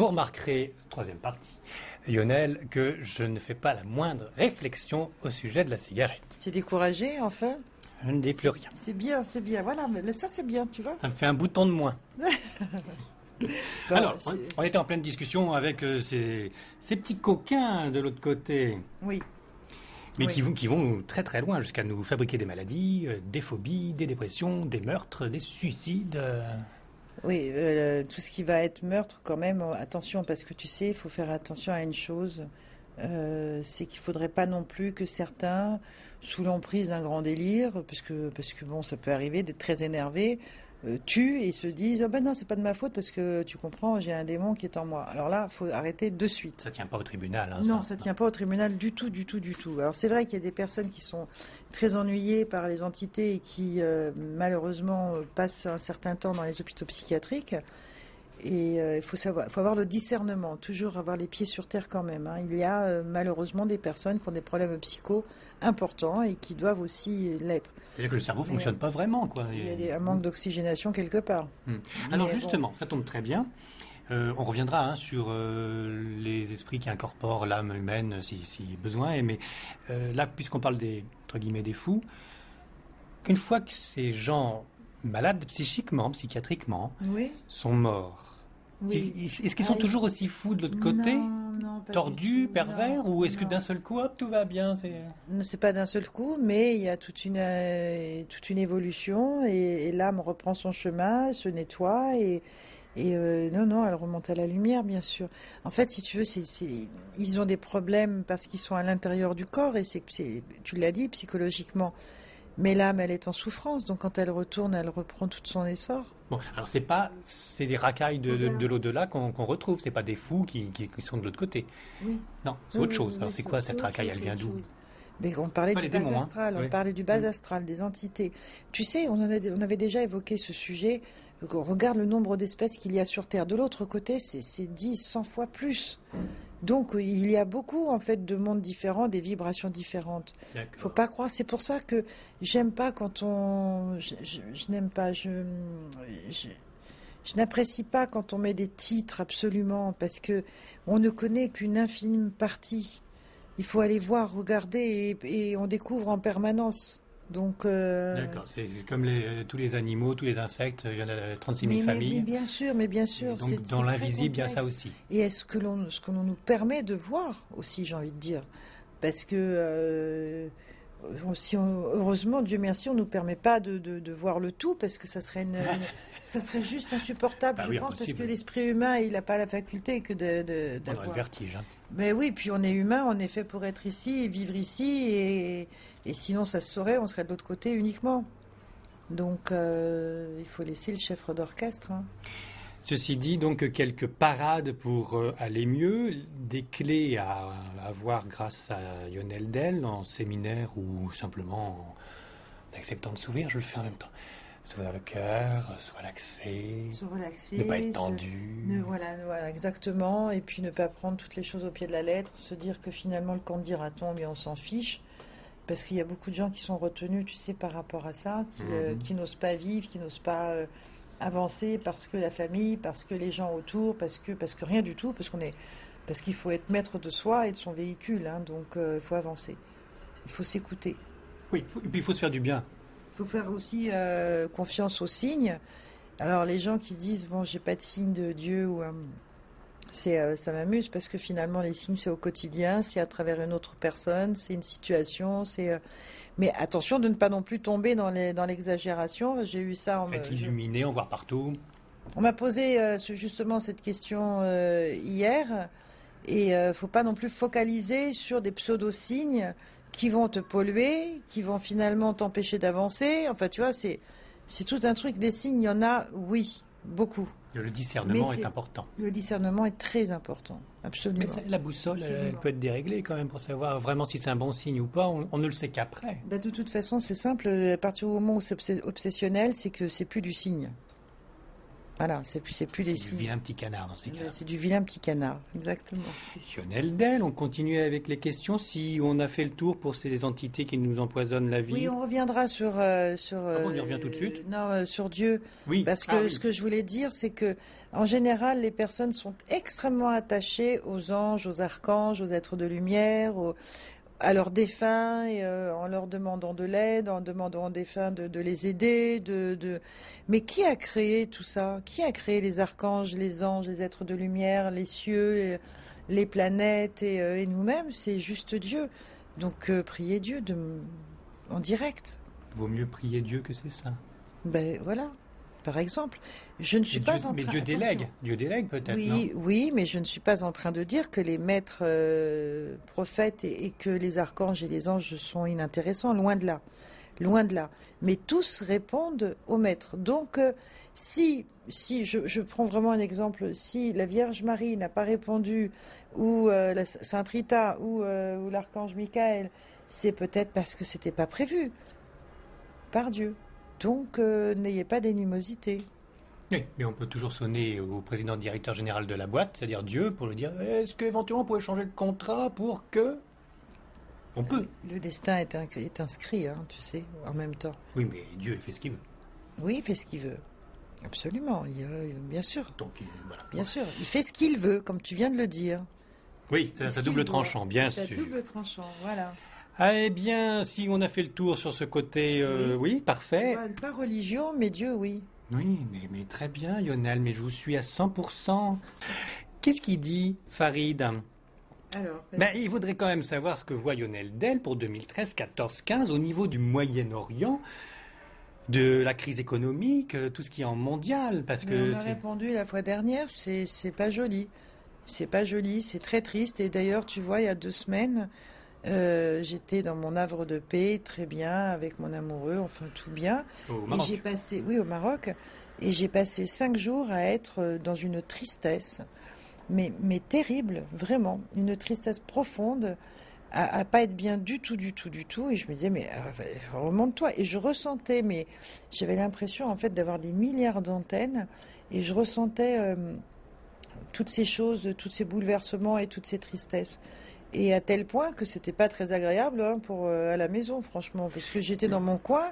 Vous remarquerez, troisième partie, Lionel, que je ne fais pas la moindre réflexion au sujet de la cigarette. Tu es découragé, enfin? Je ne dis plus rien. C'est bien, c'est bien. Voilà, mais ça c'est bien, tu vois. Ça me fait un bouton de moins. Bon, Alors, on, on était en pleine discussion avec euh, ces, ces petits coquins de l'autre côté, Oui. mais Oui. qui, vont, qui vont très très loin jusqu'à nous fabriquer des maladies, euh, des phobies, des dépressions, des meurtres, des suicides. euh. Oui, euh, tout ce qui va être meurtre, quand même, euh, attention, parce que tu sais, il faut faire attention à une chose, euh, c'est qu'il faudrait pas non plus que certains, sous l'emprise d'un grand délire, parce que, parce que bon, ça peut arriver d'être très énervé, tuent et se disent, oh ben non, c'est pas de ma faute, parce que tu comprends, j'ai un démon qui est en moi. Alors là, faut arrêter de suite. Ça tient pas au tribunal. hein, Non, ça tient pas au tribunal du tout, du tout, du tout. Alors c'est vrai qu'il y a des personnes qui sont très ennuyées par les entités et qui euh, malheureusement euh, passent un certain temps dans les hôpitaux psychiatriques. Et euh, il faut savoir, faut avoir le discernement, toujours avoir les pieds sur terre quand même. hein. Il y a euh, malheureusement des personnes qui ont des problèmes psycho importants et qui doivent aussi l'être. C'est-à-dire que le cerveau fonctionne pas vraiment. Quoi. Il y a des- un manque d'oxygénation quelque part. Hmm. Alors Mais bon. justement, ça tombe très bien. Euh, on reviendra hein, sur euh, les esprits qui incorporent l'âme humaine si, si besoin. est, Mais euh, là, puisqu'on parle des entre guillemets des fous, une fois que ces gens malades psychiquement, psychiatriquement, Oui. sont morts, Oui. est-ce qu'ils sont toujours aussi fous de l'autre côté, Non, non, tordus, pervers, non, ou est-ce que d'un seul coup, hop, tout va bien c'est... Pas d'un seul coup, mais il y a toute une, euh, toute une évolution et, et l'âme reprend son chemin, se nettoie et, et euh, non, non, elle remonte à la lumière, bien sûr. En fait, si tu veux, c'est, ils ont des problèmes parce qu'ils sont à l'intérieur du corps et c'est, tu l'as dit, psychologiquement. Mais l'âme, elle est en souffrance, donc quand elle retourne, elle reprend tout son essor. Bon, alors c'est pas, c'est des racailles de, de, de l'au-delà qu'on qu'on retrouve, c'est pas des fous qui, qui, qui sont de l'autre côté. Oui. Non, c'est Oui, autre chose. oui, Alors c'est quoi cette racaille? Elle vient d'où? Mais on parlait du les bas démons, hein. astral, on parlait du bas astral, des entités. Tu sais, on, en a, on avait déjà évoqué ce sujet. On regarde le nombre d'espèces qu'il y a sur Terre. De l'autre côté, c'est c'est 10, 100 fois plus. Donc, il y a beaucoup, en fait, de mondes différents, des vibrations différentes. Faut pas croire. C'est pour ça que j'aime pas quand on. Je, je- je n'aime pas. Je. je- je n'apprécie pas quand on met des titres absolument parce que on ne connaît qu'une infime partie. Il faut aller voir, regarder et, et on découvre en permanence. Donc. euh, c'est comme les, euh, tous les animaux, tous les insectes, il y en a 36 000 mais- familles. mais bien sûr, mais bien Et sûr. donc c'est- dans l'invisible, il y a ça aussi. Et est-ce que l'on, ce que l'on nous permet de voir aussi, j'ai envie de dire, parce que euh, si on- heureusement, Dieu merci, on nous permet pas de, de- de voir le tout, parce que ça serait une, une- ça serait juste insupportable, Bah je oui, pense, parce que l'esprit humain, il n'a pas la faculté que de, a le d'avoir. vertige. hein. Mais oui, puis on est humain, on est fait pour être ici et vivre ici, et, et sinon ça se saurait, on serait de l'autre côté uniquement. Donc euh, il faut laisser le chef d'orchestre. hein. Ceci dit, donc quelques parades pour euh, aller mieux, des clés à avoir grâce à Lionel Dell en séminaire ou simplement en acceptant de s'ouvrir, je le fais en même temps. S'ouvrir le cœur, se relaxer, Se relaxer. ne pas être se- tendu. Ne- voilà, voilà, exactement. Et puis ne pas prendre toutes les choses au pied de la lettre, se dire que finalement le candidat dira-t-on, mais on s'en fiche. Parce qu'il y a beaucoup de gens qui sont retenus, tu sais, par rapport à ça, qui, euh, Mhm. qui n'osent pas vivre, qui n'osent pas euh, avancer parce que la famille, parce que les gens autour, parce que, parce que rien du tout, parce qu'on est, parce qu'il faut être maître de soi et de son véhicule. hein. donc euh, il faut avancer. Il faut s'écouter. Oui, faut- et puis il faut se faire du bien. Il faut faire aussi confiance aux signes. Alors les gens qui disent bon j'ai pas de signe de Dieu ou c'est euh, ça m'amuse parce que finalement les signes c'est au quotidien, c'est à travers une autre personne, c'est une situation, c'est euh, mais attention de ne pas non plus tomber dans les dans l'exagération. J'ai eu ça. Me- Être illuminé, en voir partout? on m'a posé euh, justement cette question hier et euh, faut pas non plus focaliser sur des pseudo-signes qui vont te polluer, qui vont finalement t'empêcher d'avancer. Enfin, tu vois, c'est c'est tout un truc. Des signes, il y en a, oui, beaucoup. Le discernement est important. Le discernement est très important, absolument. Mais la boussole, elle, peut être déréglée quand même pour savoir vraiment si c'est un bon signe ou pas. On, on ne le sait qu'après. Bah, de toute façon, c'est simple. À partir du moment où c'est obs- obsessionnel, c'est que c'est plus du signe. Voilà, c'est plus, plus les C'est du vilain petit canard dans ces cas-là. C'est du vilain petit canard, exactement. Lionel Del, on continue avec les questions. Si on a fait le tour pour ces entités qui nous empoisonnent la vie. Oui, on reviendra sur euh, sur. Ah bon, on y revient tout de suite? Non, euh, sur Dieu. Oui. Parce que Ah oui. ce que je voulais dire, c'est que en général, les personnes sont extrêmement attachées aux anges, aux archanges, aux êtres de lumière, aux- à leurs défunts, euh, en leur demandant de l'aide, en demandant aux défunts de, de les aider. De, de... Mais qui a créé tout ça? Qui a créé les archanges, les anges, les êtres de lumière, les cieux, les planètes et, euh, et nous-mêmes? C'est juste Dieu. Donc euh, priez Dieu de... en direct. Vaut mieux prier Dieu que c'est ça. Ben voilà, par exemple. Je ne suis Mais pas Dieu, en mais train- Dieu délègue. attention. Dieu délègue peut-être, Oui, oui, mais je ne suis pas en train de dire que les maîtres euh, prophètes et, et que les archanges et les anges sont inintéressants, loin de là. Loin de là. Mais tous répondent au maître. Donc, euh, si, si je, je prends vraiment un exemple, si la Vierge Marie n'a pas répondu, ou euh, la Sainte Rita, ou, ou l'archange Michael, c'est peut-être parce que c'était pas prévu par Dieu. Donc, euh, n'ayez pas d'animosité. Oui, mais on peut toujours sonner au président directeur général de la boîte, c'est-à-dire Dieu, pour lui dire est-ce qu'éventuellement on pourrait changer le contrat pour que. On peut. Le destin est, in- est inscrit, hein, tu sais, en même temps. Oui, mais Dieu il fait ce qu'il veut. Oui, il fait ce qu'il veut. Absolument, il, euh, bien sûr, Donc il- voilà. bien sûr. Il fait ce qu'il veut, comme tu viens de le dire. Oui, c'est double tranchant, bien sûr. double tranchant, voilà. Ah, eh bien, si on a fait le tour sur ce côté, euh, oui, parfait. Pas, religion, mais Dieu, oui. Oui, mais, mais très bien, Lionel, mais je vous suis à 100%. Qu'est-ce qu'il dit, Farid? Alors, ben, Il voudrait quand même savoir ce que voit Lionel Del pour 2013, 14, 15 au niveau du Moyen-Orient, de la crise économique, euh, tout ce qui est en mondial, parce mais que on a répondu la fois dernière, c'est c'est pas joli. C'est pas joli, c'est très triste. Et d'ailleurs, tu vois, il y a deux semaines, euh, j'étais dans mon havre de paix, très bien, avec mon amoureux, enfin tout bien. au Et Maroc. j'ai passé, oui, au Maroc, et j'ai passé cinq jours à être euh, dans une tristesse, mais, mais terrible, vraiment, une tristesse profonde, à, à pas être bien du tout, du tout, du tout. Et je me disais, mais euh, remonte-toi. Et je ressentais, mais j'avais l'impression en fait d'avoir des milliards d'antennes, et je ressentais euh, toutes ces choses, tous ces bouleversements et toutes ces tristesses. Et à tel point que c'était pas très agréable hein, pour euh, à la maison, franchement, parce que j'étais dans mon coin.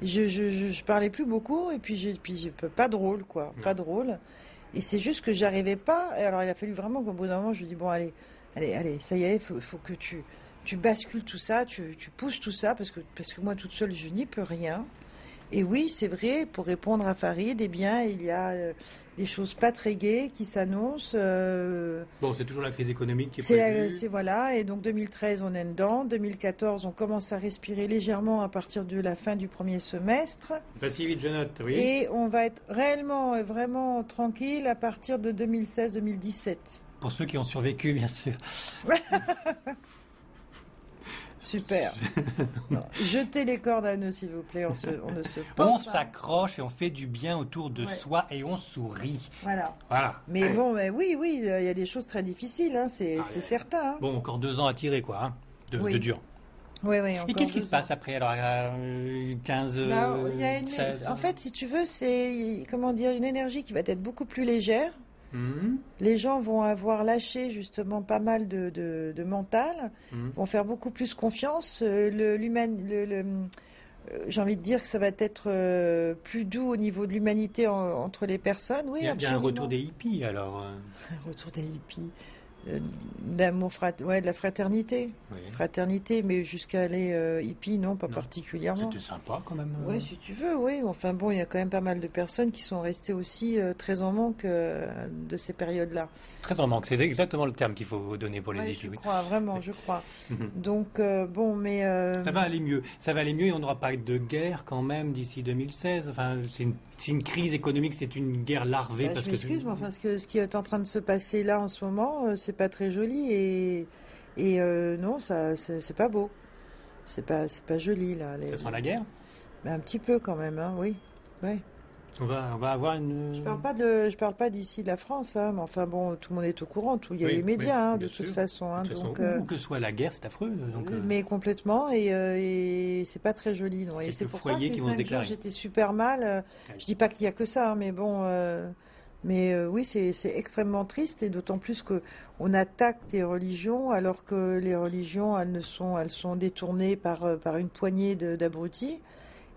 Je, je, je, je parlais plus beaucoup et puis j'ai puis pas drôle quoi, pas drôle. Et c'est juste que j'arrivais pas. Et alors il a fallu vraiment qu'au bout d'un moment je lui dis bon allez, allez, allez, ça y est, faut, faut que tu tu bascules tout ça, tu, tu pousses tout ça parce que parce que moi toute seule je n'y peux rien. Et oui, c'est vrai, pour répondre à Farid, eh bien, il y a euh, des choses pas très gaies qui s'annoncent. euh, Bon, c'est toujours la crise économique qui est c'est la- prévue. c'est- voilà, et donc 2013 on est dedans, 2014 on commence à respirer légèrement à partir de la fin du premier semestre, Pas si vite, je note, oui. et on va être réellement, euh, vraiment tranquille à partir de 2016-2017. Pour ceux qui ont survécu, bien sûr. Super. Jetez les cordes à nœuds s'il vous plaît, on, se- on ne se On s'accroche et on fait du bien autour de Ouais. soi et on sourit. Voilà. Voilà. Mais Allez. bon, mais oui, oui, il y a des choses très difficiles, hein, c'est Ah, certain. hein. Bon, encore deux ans à tirer, quoi, hein, de, Oui. de dur. Oui, oui, Et qu'est-ce qui se passe après Alors, euh, 15, Bah, y a une- 16 En fait, si tu veux, c'est comment dire une énergie qui va être beaucoup plus légère. Mhm, Les gens vont avoir lâché justement pas mal de, de, de mental, mhm. vont faire beaucoup plus confiance. Euh, Le, l'human- le- le- euh, j'ai envie de dire que ça va être euh, plus doux au niveau de l'humanité en- entre les personnes. Oui, Il y a, un retour des hippies, alors. Un retour des hippies, Euh, d'amour, frat... ouais, de la fraternité, oui. fraternité, mais jusqu'à aller euh, hippie, non, pas Non. particulièrement. C'était sympa, quand même. euh. Oui, si tu veux, oui. Enfin bon, il y a quand même pas mal de personnes qui sont restées aussi euh, très en manque euh, de ces périodes-là. Très en manque. C'est exactement le terme qu'il faut donner pour les Ouais, je crois, vraiment, je crois. Donc, euh, bon, mais... euh, Ça va aller mieux. Ça va aller mieux et on n'aura pas de guerre quand même d'ici 2016. Enfin, c'est une, c'est une crise économique, c'est une guerre larvée. bah, parce je que m'excuse, c'est- mais enfin, ce, que, ce qui est en train de se passer là en ce moment, euh, c'est pas très joli et, et euh, non, ça, c'est pas beau. C'est pas, c'est pas joli, là. les- Ça sent la guerre? Mais un petit peu quand même, hein, oui. Ouais. On va, on va avoir une. Je parle pas de, je parle pas d'ici de la France, hein, mais enfin bon, tout le monde est au courant, tout, il y a Oui, les médias oui, hein, de toute façon, hein, De toute façon, donc. euh, Où que soit la guerre, c'est affreux. Donc, euh, Mais complètement, et, euh, et c'est pas très joli. Non. Et c'est pour ça que j'étais super mal. Je dis pas qu'il y a que ça, hein, mais bon, mais euh, oui, c'est extrêmement triste, et d'autant plus que on attaque des religions, alors que les religions, elles ne sont, elles sont détournées par euh, par une poignée d'abrutis.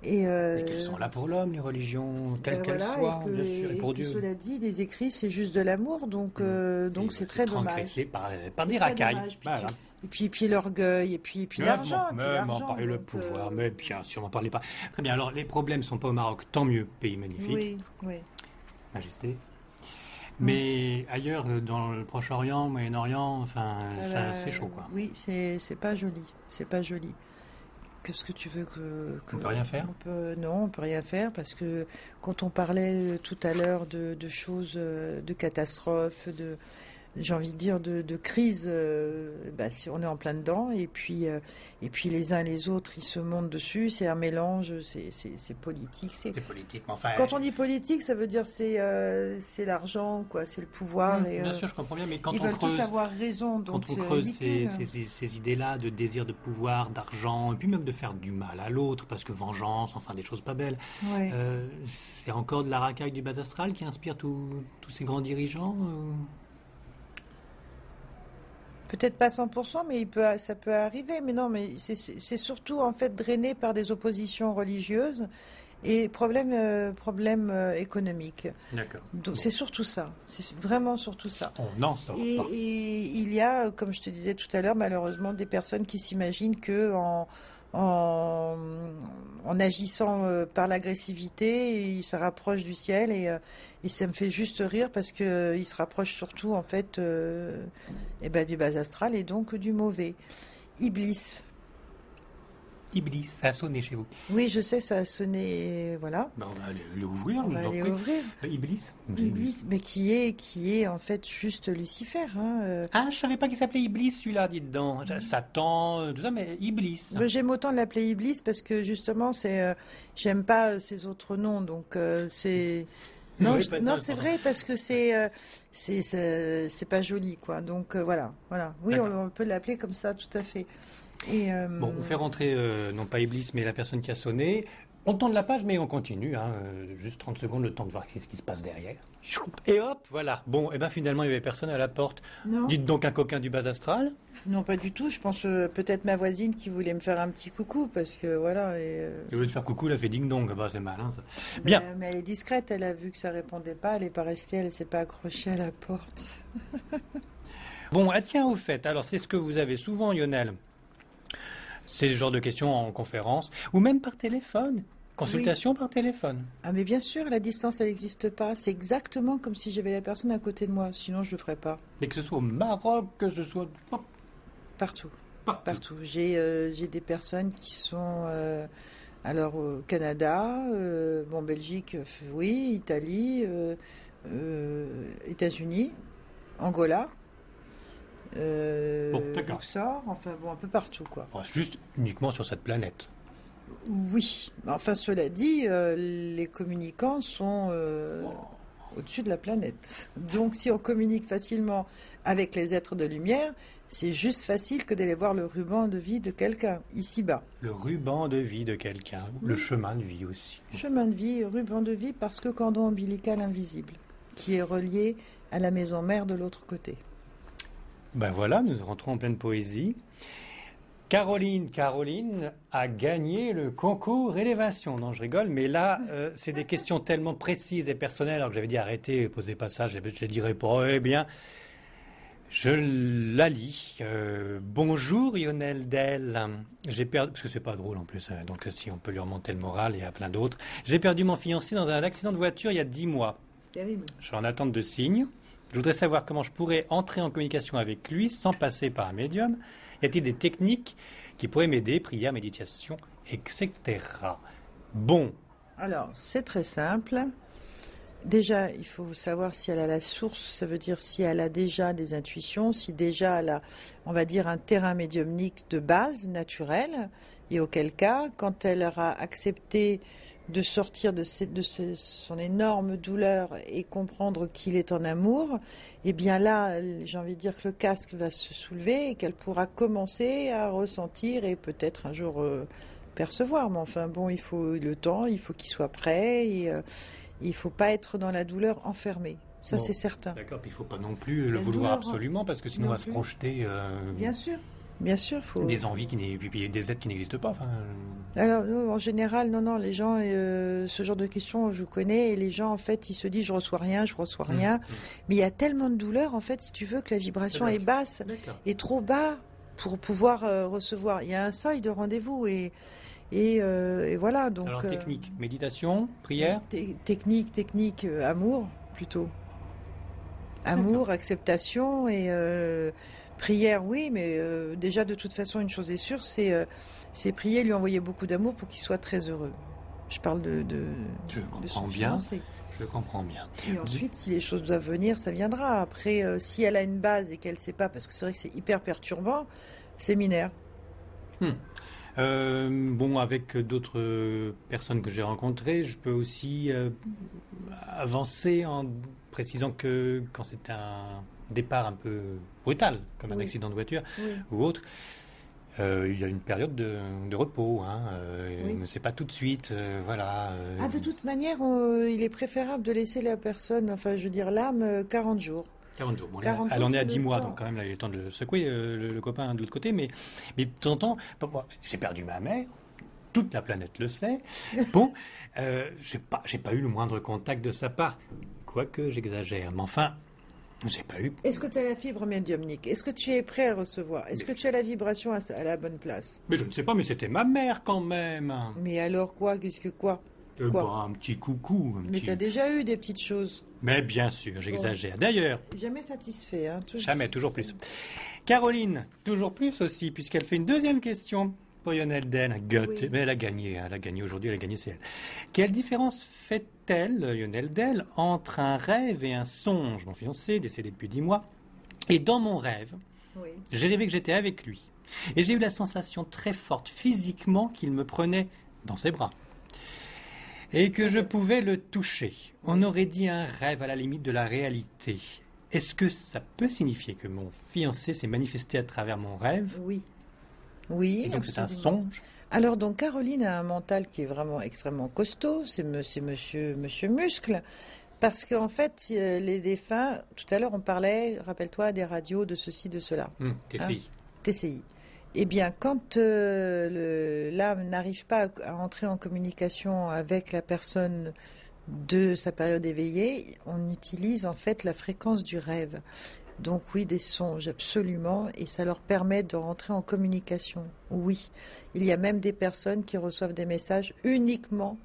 Et, euh, qu'elles sont là pour l'homme, les religions, quelles ben qu'elles voilà, soient, et que- bien sûr, et et pour que Dieu. Cela dit, les écrits, c'est juste de l'amour, donc euh, donc Et c'est très dommage. transgressé par, par C'est des racailles. dommage. Puis Voilà. tu- Et puis, et puis l'orgueil, et puis, et puis l'argent. et Même en parler le pouvoir, euh, mais bien sûr, n'en parlez pas. Très bien, alors les problèmes sont pas au Maroc, tant mieux, pays magnifique, Oui, oui. majesté. Mais ailleurs, euh, dans le Proche-Orient, Moyen-Orient, enfin, ça, Euh, c'est chaud, quoi. Oui, c'est c'est pas joli. C'est pas joli. Qu'est-ce que tu veux que, que- On peut rien faire on peut- Non, on peut rien faire parce que quand on parlait euh, tout à l'heure de, de choses, euh, de catastrophes, de j'ai envie de dire de, de crise, euh, bah, on est en plein dedans et puis euh, et puis les uns et les autres ils se montent dessus. C'est un mélange, c'est politique. C'est politique, enfin. quand on dit politique, ça veut dire c'est euh, c'est l'argent, quoi, c'est le pouvoir. Et, bien sûr, je comprends bien, mais quand ils on veulent creuse, tous avoir raison, donc quand on creuse ces, ces- ces idées-là de désir de pouvoir, d'argent, et puis même de faire du mal à l'autre, parce que vengeance, enfin des choses pas belles, Ouais. c'est encore de la racaille du bas astral qui inspire tous tous ces grands dirigeants Peut-être pas 100%, mais il peut, ça peut arriver. Mais non, mais c'est- surtout en fait drainé par des oppositions religieuses et problèmes euh, euh, économiques. D'accord. Donc Bon. c'est surtout ça. C'est vraiment surtout ça. On n'en sort Et, pas. et il y a, comme je te disais tout à l'heure, malheureusement des personnes qui s'imaginent que en, en, en agissant euh, par l'agressivité, ils se rapprochent du ciel et, euh, et ça me fait juste rire parce que euh, se rapprochent surtout en fait euh, eh ben, du bas astral et donc du mauvais. Iblis. Iblis, ça a sonné chez vous. Oui, je sais, ça a sonné, voilà. Ben, on va aller l'ouvrir, On va aller ouvrir. Euh, Iblis Iblis, mais qui est, qui est en fait juste Lucifer. Hein, euh. Ah, je savais pas qu'il s'appelait Iblis, celui-là, dites donc. Satan, euh, tout ça, mais Iblis. J'aime autant l'appeler Iblis parce que justement, c'est, euh, j'aime pas ces autres noms, donc euh, c'est. Non, Oui, je- pas- non, c'est vrai parce que c'est, euh, c'est, pas joli, quoi. Donc voilà, voilà. Oui, on, on peut l'appeler comme ça, tout à fait. Et euh, Bon, on fait rentrer, euh, non pas Iblis, mais la personne qui a sonné. On tourne la page, mais on continue. hein, euh, juste 30 secondes, le temps de voir ce qui se passe derrière. Et hop, voilà. Bon, et ben finalement, il n'y avait personne à la porte. non, Dites donc un coquin du bas astral. non, pas du tout. Je pense euh, peut-être ma voisine qui voulait me faire un petit coucou parce que voilà. Et, euh, Au lieu de faire coucou, elle a fait ding-dong. Bah, c'est malin, ça. Bien. Mais, mais elle est discrète. Elle a vu que ça répondait pas. Elle est pas restée. Elle s'est pas accrochée à la porte. Bon, ah tiens, au fait, alors c'est ce que vous avez souvent, Lionel. C'est le genre de questions en conférence, ou même par téléphone. Consultation par téléphone. Ah mais bien sûr, la distance, elle n'existe pas. C'est exactement comme si j'avais la personne à côté de moi. Sinon, je le ferais pas. Mais que ce soit au Maroc, que ce soit Partout, partout. partout. J'ai euh, j'ai des personnes qui sont euh, alors au Canada, euh, bon Belgique, euh, oui, Italie, États-Unis, Angola, euh, Bon. Luxor, enfin bon un peu partout quoi. Juste uniquement sur cette planète. Oui, enfin cela dit, euh, les communicants sont euh, au-dessus de la planète. Donc si on communique facilement avec les êtres de lumière, c'est juste facile que d'aller voir le ruban de vie de quelqu'un ici-bas. Le ruban de vie de quelqu'un, le chemin de vie aussi. Chemin de vie, ruban de vie, parce que cordon ombilical invisible, qui est relié à la maison mère de l'autre côté. Ben voilà, nous rentrons en pleine poésie. Caroline, Caroline a gagné le concours élévation. Non, je rigole, mais là, euh, c'est des questions tellement précises et personnelles. Alors que j'avais dit arrêtez, posez pas ça, je ne dirai pas. Eh bien, je la lis. Euh, bonjour Lionel Del. J'ai perdu, parce que c'est pas drôle en plus, hein, donc si on peut lui remonter le moral, il y a plein d'autres. J'ai perdu mon fiancé dans un accident de voiture il y a dix mois. C'est terrible. Je suis en attente de signes. Je voudrais savoir comment je pourrais entrer en communication avec lui sans passer par un médium. Y a-t-il des techniques qui pourraient m'aider, prière, méditation, etc. Bon, Alors, c'est très simple. Déjà, il faut savoir si elle a la source, ça veut dire si elle a déjà des intuitions, si déjà elle a, on va dire, un terrain médiumnique de base, naturel. Et auquel cas, quand elle aura accepté de sortir de, de son énorme douleur et comprendre qu'il est en amour, eh bien là, j'ai envie de dire que le casque va se soulever et qu'elle pourra commencer à ressentir et peut-être un jour euh, percevoir. Mais enfin bon, il faut le temps, il faut qu'il soit prêt et euh, il ne faut pas être dans la douleur enfermée. Ça, c'est certain. D'accord, puis il ne faut pas non plus le vouloir absolument parce que sinon on va se projeter. Euh, Bien sûr. Bien sûr, faut... Des envies qui puis des aides qui n'existent pas. Enfin... Alors, en général, non, non, les gens, euh, ce genre de questions, je connais, et les gens, en fait, ils se disent, je reçois rien, je reçois mmh, rien. Mmh. Mais il y a tellement de douleur, en fait, si tu veux, que la vibration est basse, est trop bas pour pouvoir euh, recevoir. Il y a un seuil de rendez-vous et, et, euh, voilà. Donc, Alors, technique, méditation, prière Technique, technique, amour, plutôt. Amour, acceptation et Prière, oui, mais euh, déjà de toute façon, une chose est sûre, c'est euh, prier, lui envoyer beaucoup d'amour pour qu'il soit très heureux. Je parle de. de je comprends bien. Je comprends bien. Et ensuite, si les choses doivent venir, ça viendra. Après, euh, si elle a une base et qu'elle ne sait pas, parce que c'est vrai que c'est hyper perturbant, séminaire. Hmm. bon, avec d'autres personnes que j'ai rencontrées, je peux aussi avancer en précisant que quand c'est un départ un peu brutal, comme un accident de voiture ou autre, euh, il y a une période de, repos. Hein, euh, C'est pas tout de suite, euh, voilà. Euh. Ah, de toute manière, il est préférable de laisser la personne, enfin, je veux dire l'âme, 40 jours. 40 jours. Bon, elle, en est à 10 mois, donc quand même, il a eu le temps de secouer le, copain de l'autre côté. Mais, mais de temps en temps, j'ai perdu ma mère, toute la planète le sait. Bon, euh, j'ai pas, pas eu le moindre contact de sa part, quoique j'exagère. Mais enfin, j'ai pas eu. Est-ce que tu as la fibre médiumnique Est-ce que tu es prêt à recevoir? Est-ce que tu as la vibration à, la bonne place? Mais je ne sais pas, mais c'était ma mère quand même. Mais alors quoi? Qu'est-ce que quoi? Euh, bah, un petit coucou. mais tu as déjà eu des petites choses. Mais bien sûr, j'exagère. D'ailleurs. Jamais satisfait, hein, toujours. Jamais, toujours plus. Caroline, toujours plus aussi, puisqu'elle fait une deuxième question pour Lionel Del. Mais elle a gagné, elle a gagné aujourd'hui, elle a gagné, c'est elle. Quelle différence fait Lionel Dell, entre un rêve et un songe? Mon fiancé, décédé depuis dix mois. Et dans mon rêve, j'ai rêvé que j'étais avec lui. Et j'ai eu la sensation très forte physiquement qu'il me prenait dans ses bras. Et que je pouvais le toucher. On aurait dit un rêve à la limite de la réalité. Est-ce que ça peut signifier que mon fiancé s'est manifesté à travers mon rêve? Oui. Oui. Et donc c'est un songe alors donc Caroline a un mental qui est vraiment extrêmement costaud, c'est monsieur, monsieur Muscle, parce qu'en fait euh, les défunts, tout à l'heure on parlait, rappelle-toi, des radios, de ceci, de cela. Hum, TCI. Hein, TCI. Eh bien, quand euh, l'âme n'arrive pas à entrer en communication avec la personne de sa période éveillée, on utilise en fait la fréquence du rêve. Donc oui, des songes, absolument, et ça leur permet de rentrer en communication. Oui, il y a même des personnes qui reçoivent des messages uniquement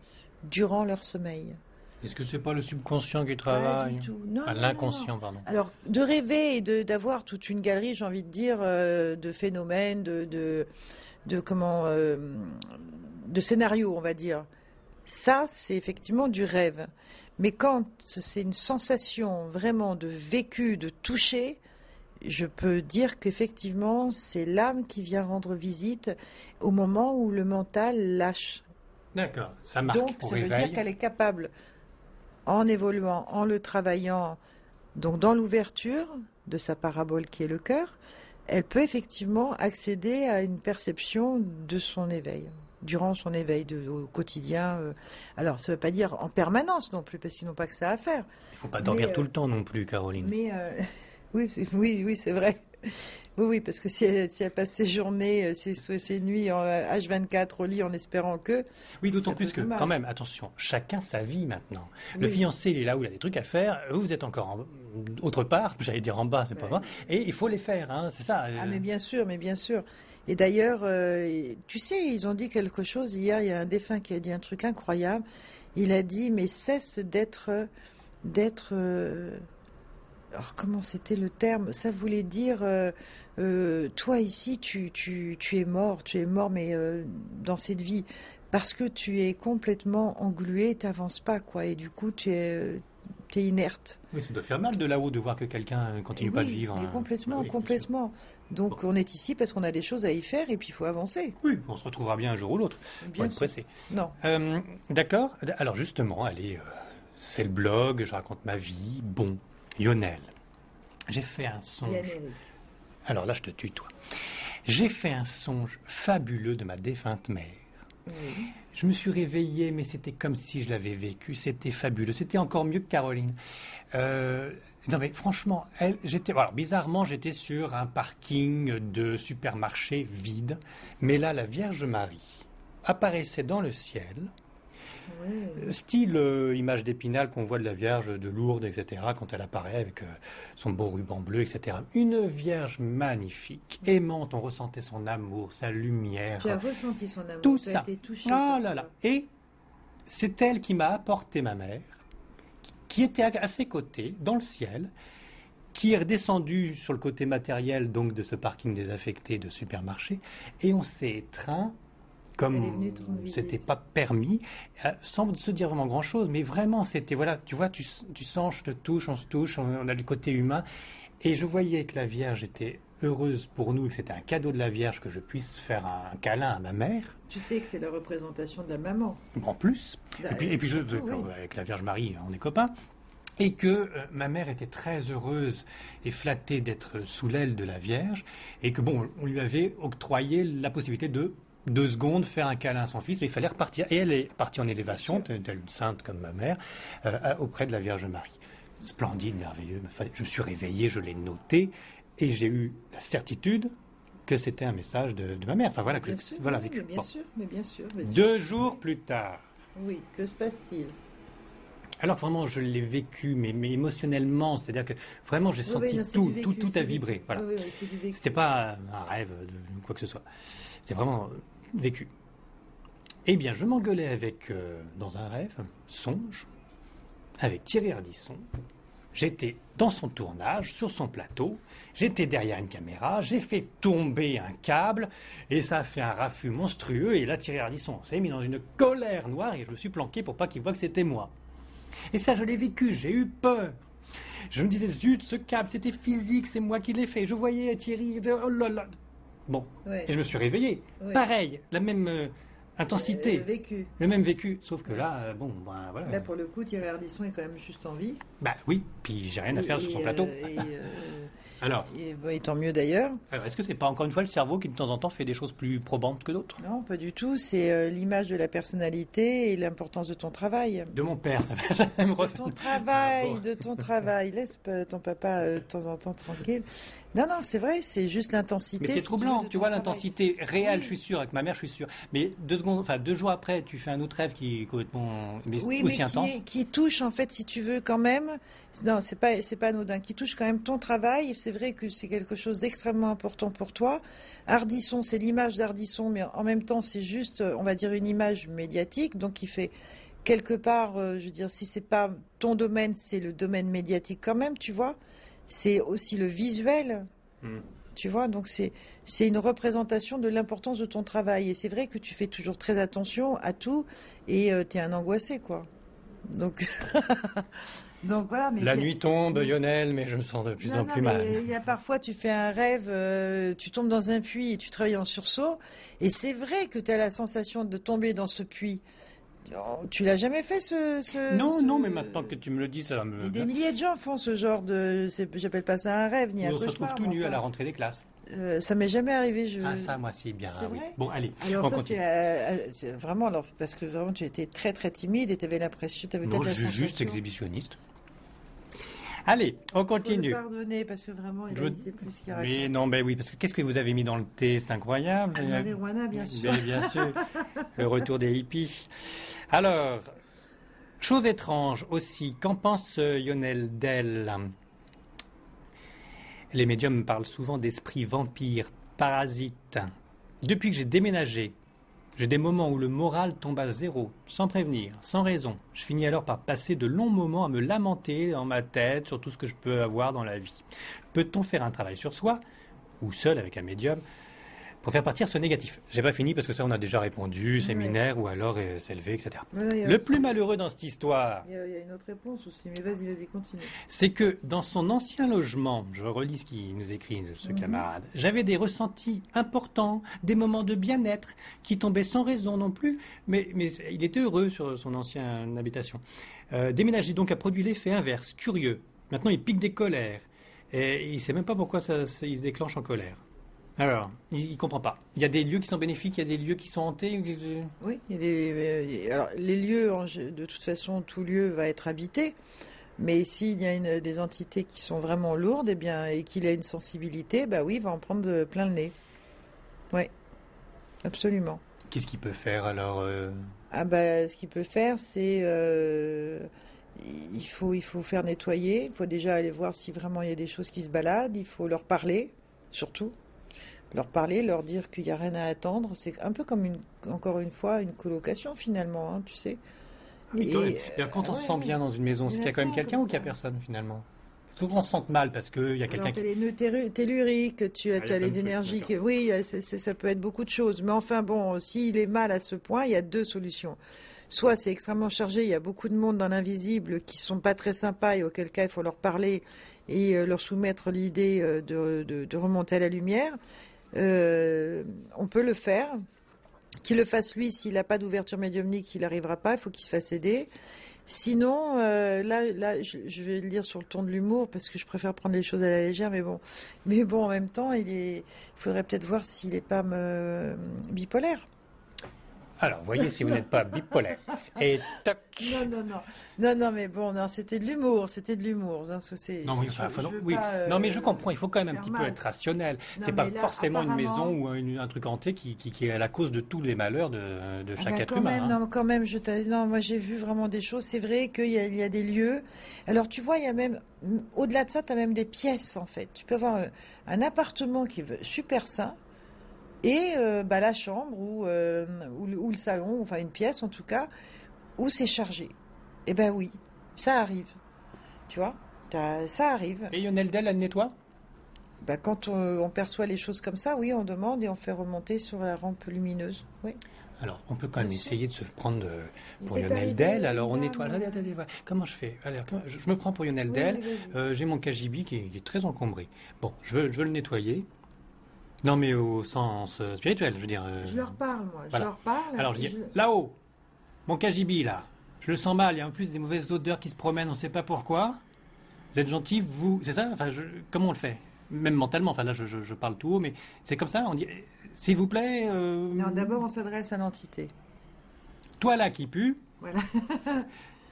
durant leur sommeil. Est-ce que ce n'est pas le subconscient qui travaille Non, l'inconscient, pardon. Alors, de rêver et d'avoir toute une galerie, j'ai envie de dire, euh, de phénomènes, de, de, comment, euh, de scénarios, on va dire. Ça, c'est effectivement du rêve. Mais quand c'est une sensation vraiment de vécu, de toucher, je peux dire qu'effectivement, c'est l'âme qui vient rendre visite au moment où le mental lâche. D'accord, ça marque Donc, ça veut dire qu'elle est capable, en évoluant, en le travaillant, donc dans l'ouverture de sa parabole qui est le cœur, elle peut effectivement accéder à une perception de son éveil durant son éveil de, au quotidien. Euh. alors, ça ne veut pas dire en permanence non plus, parce qu'ils n'ont pas que ça à faire. Il ne faut pas dormir tout le euh, temps non plus, Caroline. Mais euh, oui, oui, oui, c'est vrai. Oui, oui, parce que si elle, passe ses journées, ses, ses nuits en H24 au lit en espérant que. Oui, d'autant plus que, quand même, attention, chacun sa vie maintenant. Le fiancé, il est là où il a des trucs à faire. Vous, vous êtes encore en, autre part, j'allais dire en bas, c'est pas vrai. Et il faut les faire, hein, c'est ça. Ah, mais bien sûr, mais bien sûr. Et d'ailleurs, euh, tu sais, ils ont dit quelque chose hier. Il y a un défunt qui a dit un truc incroyable. Il a dit mais cesse d'être, d'être. Euh, alors comment c'était le terme? Ça voulait dire euh, toi ici, tu, tu, tu es mort, tu es mort, mais dans cette vie parce que tu es complètement englué, tu n'avances pas quoi. Et du coup, tu es inerte. Oui, ça doit faire mal de là-haut de voir que quelqu'un continue pas de vivre. hein. complètement, Oui, complètement. Donc on est ici parce qu'on a des choses à y faire et puis il faut avancer. Oui, on se retrouvera bien un jour ou l'autre. Pas Bien être pressé. Non. Euh, D'accord. Alors justement, allez, euh, c'est le blog, je raconte ma vie. Bon, Lionel, j'ai fait un songe. Alors là, je te tue, toi. J'ai fait un songe fabuleux de ma défunte mère. Oui. Je me suis réveillé, mais c'était comme si je l'avais vécu. C'était fabuleux. C'était encore mieux que Caroline. Euh, non, mais franchement, elle, j'étais, alors, bizarrement, j'étais sur un parking de supermarché vide. Mais là, la Vierge Marie apparaissait dans le ciel. Oui. Style euh, image d'épinal qu'on voit de la Vierge de Lourdes, etc., quand elle apparaît avec euh, son beau ruban bleu, etc. Une Vierge magnifique, aimante, on ressentait son amour, sa lumière. Tu as ressenti son amour. Tout tu as ça. été touché Ah là là. Et c'est elle qui m'a apporté ma mère, qui- était à, ses côtés, dans le ciel, qui est redescendue sur le côté matériel donc de ce parking désaffecté de supermarché, et on s'est étreint comme c'était pas permis, euh, sans se dire vraiment grand chose, mais vraiment c'était voilà, tu vois, tu, tu sens, je te touche, on se touche, on, on a le côté humain, et je voyais que la Vierge était heureuse pour nous, et que c'était un cadeau de la Vierge que je puisse faire un câlin à ma mère. Tu sais que c'est la représentation de la maman. En plus, et puis, et puis je- oui. avec la Vierge Marie, on est copains. Et que euh, ma mère était très heureuse et flattée d'être sous l'aile de la Vierge, et que bon, on lui avait octroyé la possibilité de deux secondes faire un câlin à son fils, mais il fallait repartir. Et elle est partie en élévation, telle une sainte comme ma mère, euh, auprès de la Vierge Marie. Splendide, merveilleux. Enfin, Je me suis réveillé, je l'ai noté, et j'ai eu la certitude que c'était un message de, de ma mère. Enfin voilà, que, Bien sûr, voilà oui, vécu. mais bien Bon. sûr, mais bien sûr. Deux jours plus tard. Oui, que se passe-t-il? Alors vraiment, je l'ai vécu, mais, mais émotionnellement, c'est-à-dire que vraiment, j'ai Oui, senti non, c'est tout, vécu, tout, tout c'est a vibré. Voilà. Oui, oui, c'est. C'était pas un rêve de quoi que ce soit. C'était vraiment vécu. Eh bien, je m'engueulais avec, euh, dans un rêve, songe, avec Thierry Ardisson. J'étais dans son tournage, sur son plateau. J'étais derrière une caméra. J'ai fait tomber un câble et ça a fait un raffut monstrueux. Et là, Thierry Ardisson s'est mis dans une colère noire et je me suis planqué pour pas qu'il voit que c'était moi. Et ça, je l'ai vécu. J'ai eu peur. Je me disais, zut, ce câble, c'était physique, c'est moi qui l'ai fait. Je voyais Thierry. Oh là là. Bon. Ouais. Et je me suis réveillé. Ouais. Pareil, la même euh, intensité, Euh, vécu. le même vécu. Sauf que là, euh, bon, ben voilà. Là, pour le coup, Thierry Ardisson est quand même juste en vie. Bah oui, puis j'ai rien à faire Et- sur son et, plateau. euh, et, euh, Alors, et, bon, et tant mieux d'ailleurs. alors, est-ce que c'est pas encore une fois le cerveau qui de temps en temps fait des choses plus probantes que d'autres? Non, pas du tout. C'est euh, l'image de la personnalité et l'importance de ton travail. De mon père, ça, va- ça me De ton travail, Ah, de ton travail. Laisse ton papa euh, de temps en temps tranquille. Non, non, c'est vrai, c'est juste l'intensité. Mais c'est si troublant, tu vois l'intensité réelle, Oui. je suis sûr, avec ma mère, je suis sûr. Mais deux secondes, enfin deux jours après, tu fais un autre rêve qui est complètement mais Oui, aussi mais intense. qui, qui touche en fait, si tu veux, quand même. Non, c'est pas, c'est pas anodin. Qui touche quand même ton travail. C'est vrai que c'est quelque chose d'extrêmement important pour toi. Ardisson, c'est l'image d'Ardisson, mais en même temps, c'est juste, on va dire, une image médiatique. Donc, il fait quelque part, euh, je veux dire, si c'est pas ton domaine, c'est le domaine médiatique quand même, tu vois. C'est aussi le visuel. Hmm. Tu vois, donc c'est c'est une représentation de l'importance de ton travail. Et c'est vrai que tu fais toujours très attention à tout et tu es un angoissé, quoi. Donc, donc voilà. Mais La a- nuit tombe, Lionel, mais je me sens de plus Non, en non, plus mal. Il y a parfois, tu fais un rêve, euh, tu tombes dans un puits et tu travailles en sursaut. Et c'est vrai que tu as la sensation de tomber dans ce puits. Oh, Tu l'as jamais fait, ce. ce- Non, ce- non, mais maintenant que tu me le dis, ça me. Et des milliers de gens font ce genre de. J'appelle pas ça un rêve ni un on se cauchemar. retrouve tout nu à la rentrée des classes. euh, ça m'est jamais arrivé. Je... Ah, ça, moi, c'est bien. Ah oui. Bon, allez, Alors on ça c'est euh, euh, c'est vraiment alors parce que vraiment tu étais très très timide et tu avais l'impression tu avais peut-être la je suis sensation. juste exhibitionniste. Allez, on le continue. pardonner parce que vraiment il Je- ne sait plus ce qu'il raconte. Mais non, ben oui, parce que qu'est-ce que vous avez mis dans le thé? C'est incroyable. La marijuana bien sûr. Bien, bien sûr. Le retour des hippies. Alors, chose étrange aussi, qu'en pense euh, Lionel Dell? Les médiums parlent souvent d'esprits vampires, parasites. Depuis que j'ai déménagé, j'ai des moments où le moral tombe à zéro, sans prévenir, sans raison. Je finis alors par passer de longs moments à me lamenter dans ma tête sur tout ce que je peux avoir dans la vie. Peut-on faire un travail sur soi, ou seul avec un médium, pour faire partir ce négatif. J'ai pas fini parce que ça on a déjà répondu, séminaire ou alors euh, s'élever, etc. Ouais, Le plus malheureux dans cette histoire, Il y, a, il y a une autre réponse aussi, mais vas-y, vas-y, continue. c'est que dans son ancien logement, je relis ce qu'il nous écrit, ce Mhm. camarade, j'avais des ressentis importants, des moments de bien-être qui tombaient sans raison non plus, mais, mais il était heureux sur son ancienne habitation. Euh, déménager donc a produit l'effet inverse, curieux. Maintenant, il pique des colères. Et il ne sait même pas pourquoi ça, ça- il se déclenche en colère. Alors, il ne comprend pas. Il y a des lieux qui sont bénéfiques, il y a des lieux qui sont hantés. Oui, il y a des- euh, alors, les lieux, de toute façon, tout lieu va être habité. Mais s'il y a une- des entités qui sont vraiment lourdes, eh bien, et qu'il a une sensibilité, bah oui, il va en prendre plein le nez. Oui, absolument. Qu'est-ce qu'il peut faire alors euh, Ah bah, ce qu'il peut faire, c'est euh, il faut il faut faire nettoyer. Il faut déjà aller voir si vraiment il y a des choses qui se baladent. Il faut leur parler, surtout leur parler, leur dire qu'il n'y a rien à attendre. C'est un peu comme une encore une fois une colocation finalement, hein, tu sais. Oui, quand Et, on se sent bien dans une maison, c'est qu'il y a quand même quelqu'un ou qu'il n'y a personne finalement? Faut qu'on se sente mal parce qu'il y a quelqu'un qui. t'as les nœuds tellu- telluriques, tu as, Ah, tu as les énergies. qui- oui, ça peut être beaucoup de choses. Mais enfin, bon, s'il est mal à ce point, il y a deux solutions. Soit c'est extrêmement chargé, il y a beaucoup de monde dans l'invisible qui sont pas très sympas et auquel cas il faut leur parler et euh, leur soumettre l'idée euh, de, de- de remonter à la lumière. Euh, on peut le faire. Qu'il le fasse lui, s'il n'a pas d'ouverture médiumnique, il n'arrivera pas, il faut qu'il se fasse aider. Sinon, euh, là, là je, vais le dire sur le ton de l'humour parce que je préfère prendre les choses à la légère, mais bon, mais bon, en même temps, il est, faudrait peut-être voir s'il n'est pas me- bipolaire. Alors, voyez si vous n'êtes pas bipolaire. Et toc Non, non, non, non, non, mais bon, non, c'était de l'humour, c'était de l'humour. hein, Non, oui, je- enfin, faut- je veux oui. pas, euh, non, mais je comprends, il faut quand même un petit mal. peu être rationnel. C'est pas là, forcément une maison ou un, un truc hanté qui, qui, qui est à la cause de tous les malheurs de, de Ah chaque bah, être quand humain. Même, hein. non, quand même, je non, moi j'ai vu vraiment des choses. C'est vrai qu'il y, a- il y a des lieux. Alors tu vois, il y a même, au-delà de ça, tu as même des pièces en fait. Tu peux avoir un, un appartement qui est super sain et euh, bah, la chambre ou, euh, ou, le- ou le salon, enfin une pièce en tout cas, où c'est chargé. Eh ben oui, ça arrive. Tu vois, ça arrive. Et Lionel Del, elle nettoie? Bah, quand on, on perçoit les choses comme ça, oui, on demande et on fait remonter sur la rampe lumineuse. Oui. Alors, on peut quand même essayer de se prendre de- pour Lionel arrivé, Del. Alors, on madame. nettoie. Attendez, attendez, voilà. Comment je fais? Allez, comment- je, je me prends pour Lionel Oui, Del. vas-y. Euh, J'ai mon KGB qui est, qui est très encombré. Bon, je veux, je veux le nettoyer. Non, mais au sens euh, spirituel, je veux dire. euh, Je leur parle, moi. Je Voilà. leur parle. Alors, je dis, là-haut, mon KGB, là, je le sens mal. Il y a en plus des mauvaises odeurs qui se promènent, on ne sait pas pourquoi. Vous êtes gentil, vous. C'est ça? Enfin, je- Comment on le fait? Même mentalement, enfin là, je, je- je parle tout haut, mais c'est comme ça. On dit, s'il vous plaît. euh, Non, d'abord, on s'adresse à l'entité. Toi, là, qui pue, Voilà.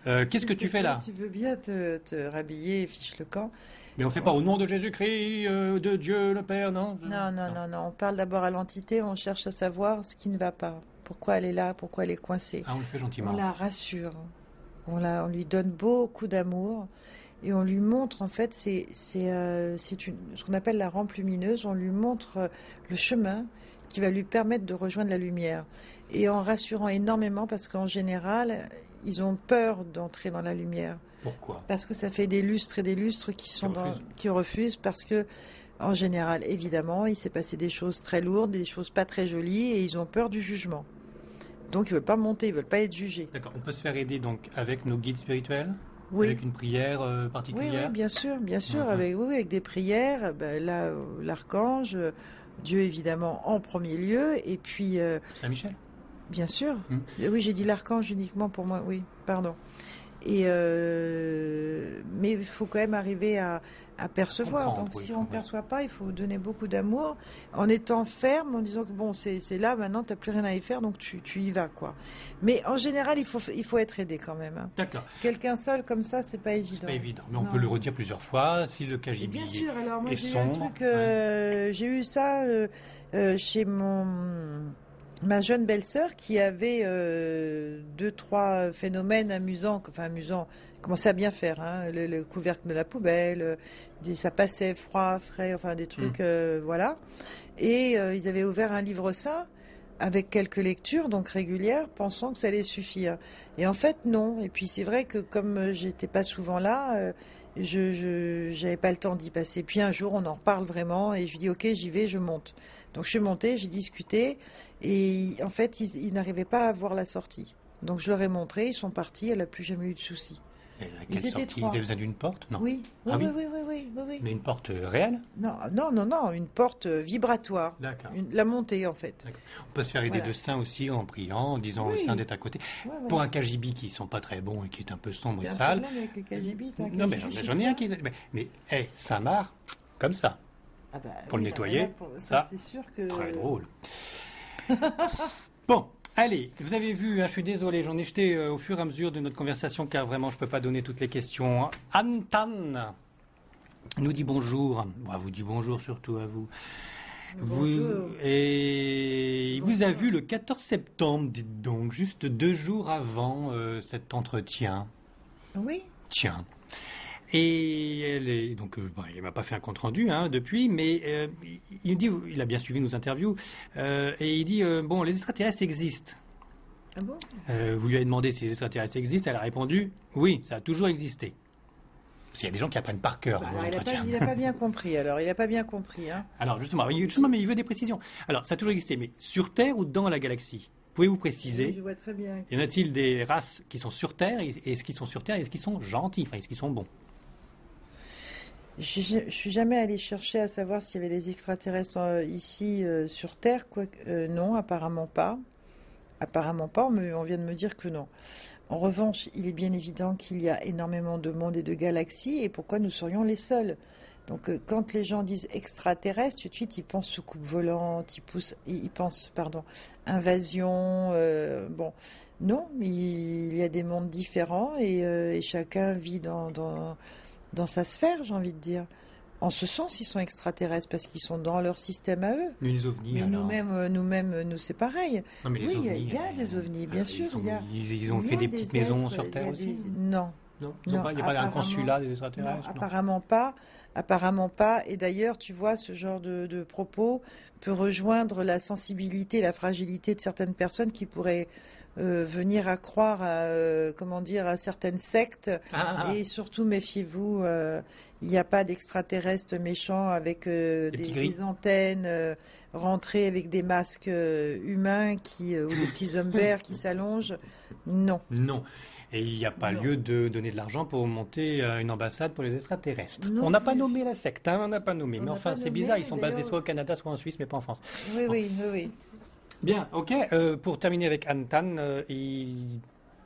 euh, qu'est-ce que tu fais là? Tu veux bien te, te rhabiller et fiche le camp Mais on fait pas au nom de Jésus-Christ, euh, de Dieu le Père, non Non, non, non, non. On parle d'abord à l'entité, on cherche à savoir ce qui ne va pas. Pourquoi elle est là, pourquoi elle est coincée. Ah, on le fait gentiment. On la rassure. On, la, on lui donne beaucoup d'amour. Et on lui montre, en fait, c'est c'est, euh, ce qu'on appelle la rampe lumineuse. On lui montre euh, le chemin qui va lui permettre de rejoindre la lumière. Et en rassurant énormément, parce qu'en général, ils ont peur d'entrer dans la lumière. Pourquoi Parce que ça fait des lustres et des lustres qui sont dans- refusent. qui refusent parce que en général, évidemment, il s'est passé des choses très lourdes, des choses pas très jolies et ils ont peur du jugement. Donc ils veulent pas monter, ils veulent pas être jugés. D'accord, on peut se faire aider donc avec nos guides spirituels Oui. Avec une prière euh, Oui, particulière oui, bien sûr, bien sûr, avec, oui, oui, avec des prières. ben, là, euh, l'archange, Dieu évidemment en premier lieu, et puis euh, Saint-Michel Bien sûr. Mm. Euh, Oui, j'ai dit l'archange uniquement pour moi. Oui, pardon. Et euh, mais il faut quand même arriver à, à percevoir. Comprendre, Donc oui, si on ne oui. perçoit pas, il faut donner beaucoup d'amour en étant ferme, en disant que bon, c'est là maintenant, tu n'as plus rien à y faire, donc tu, tu y vas quoi. Mais en général, il faut il faut être aidé quand même. hein. D'accord, Quelqu'un seul comme ça, c'est pas évident. pas évident. Mais on Non. peut le redire plusieurs fois si le KGB bien sûr, alors moi j'ai eu euh, j'ai eu ça euh, chez mon ma jeune belle-sœur qui avait euh, deux trois phénomènes amusants, enfin amusants, commençait à bien faire, hein, le, le couvercle de la poubelle, euh, des- ça passait froid, frais, enfin des trucs, Mm. euh, voilà. Et euh, ils avaient ouvert un livre saint avec quelques lectures, donc régulières, pensant que ça allait suffire. Et en fait, non. Et puis c'est vrai que comme j'étais pas souvent là, euh, je n'avais pas le temps d'y passer. Puis un jour, on en reparle vraiment et je lui dis ok, j'y vais, je monte. Donc je suis montée, j'ai discuté et en fait, ils, ils n'arrivaient pas à voir la sortie. Donc je leur ai montré, ils sont partis, elle n'a plus jamais eu de soucis. Ils étaient trois. Ils avaient besoin d'une porte Non. Oui, oui, Ah oui, oui oui, oui, oui, oui. Mais une porte euh, réelle Non, non, non, non, une porte euh, vibratoire. D'accord. Une- la montée, en fait. On peut se faire aider Voilà. de saints aussi en priant, en disant au Oui. saint d'être à côté. Pour un KGB qui sont pas très bons et qui est un peu sombre et sale. problème avec les KGB, t'as un Non, mais j'en ai un qui. Mais, mais hey, Saint-Marc, comme ça. Ah bah, pour le nettoyer, alors là, pour- ça, ça, c'est sûr que. Très drôle. Bon, allez, vous avez vu, hein, je suis désolé, j'en ai jeté euh, au fur et à mesure de notre conversation car vraiment je ne peux pas donner toutes les questions. Antan nous dit bonjour. Bon, vous dit bonjour surtout à vous. Vous, Bonjour. et il vous a vu le 14 septembre, dites donc, juste deux jours avant euh, cet entretien. Oui. Tiens. Et elle est donc euh, bon, il m'a pas fait un compte rendu hein, depuis, mais euh, il- dit il a bien suivi nos interviews euh, et il dit euh, bon les extraterrestres existent. Ah bon? Vous lui avez demandé si les extraterrestres existent, elle a répondu oui ça a toujours existé. Parce qu'il y a des gens qui apprennent par cœur Bah, alors, il n'a pas, bien compris, alors. Il n'a pas bien compris, hein. Alors justement, il- justement mais il veut des précisions. Alors ça a toujours existé, mais sur Terre ou dans la galaxie? Pouvez-vous Oui, préciser je vois très bien. Y en a-t-il des races qui sont sur Terre et est-ce qu'ils sont sur Terre et est-ce qu'ils sont gentils, enfin est-ce qu'ils sont bons? Je je suis jamais allée chercher à savoir s'il y avait des extraterrestres euh, ici euh, sur Terre. Quoi, euh, non, apparemment pas. Apparemment pas. On, me- on vient de me dire que non. En revanche, il est bien évident qu'il y a énormément de mondes et de galaxies. Et pourquoi nous serions les seuls? Donc, quand les gens disent extraterrestres, tout de suite, ils pensent soucoupe volante, ils, ils pensent, pardon, invasion. bon, non, il y a des mondes différents et, chacun vit dans, dans sa sphère, j'ai envie de dire. En ce sens, ils sont extraterrestres parce qu'ils sont dans leur système à eux. Les ovnis Mais nous-mêmes, euh, nous-mêmes, euh, nous, c'est pareil. Non, mais les Oui, il y a- ovnis, il y a des ovnis, bien euh, sûr, Ils, sont- il y a- ils- ils ont Il fait des petites maisons êtres, sur Terre aussi des- Non, Il n'y a pas un consulat des non, extraterrestres non apparemment pas. Apparemment pas. Et d'ailleurs, tu vois, ce genre de, de propos peut rejoindre la sensibilité, la fragilité de certaines personnes qui pourraient euh, venir à croire à, euh, comment dire, à certaines sectes. Ah, ah. Et surtout, méfiez-vous, euh, il n'y a pas d'extraterrestres méchants avec Des des, antennes rentrées avec des masques humains qui, ou des petits hommes verts qui s'allongent. Non. Non. Et il n'y a pas Non. lieu de donner de l'argent pour monter une ambassade pour les extraterrestres. Non on n'a pas nommé la secte, hein, on n'a pas nommé. Mais enfin, c'est bizarre, ils sont basés soit au Canada, soit en Suisse, mais pas en France. Oui, oui, oui, oui. Bien, ok. euh, pour terminer avec Antan, euh, il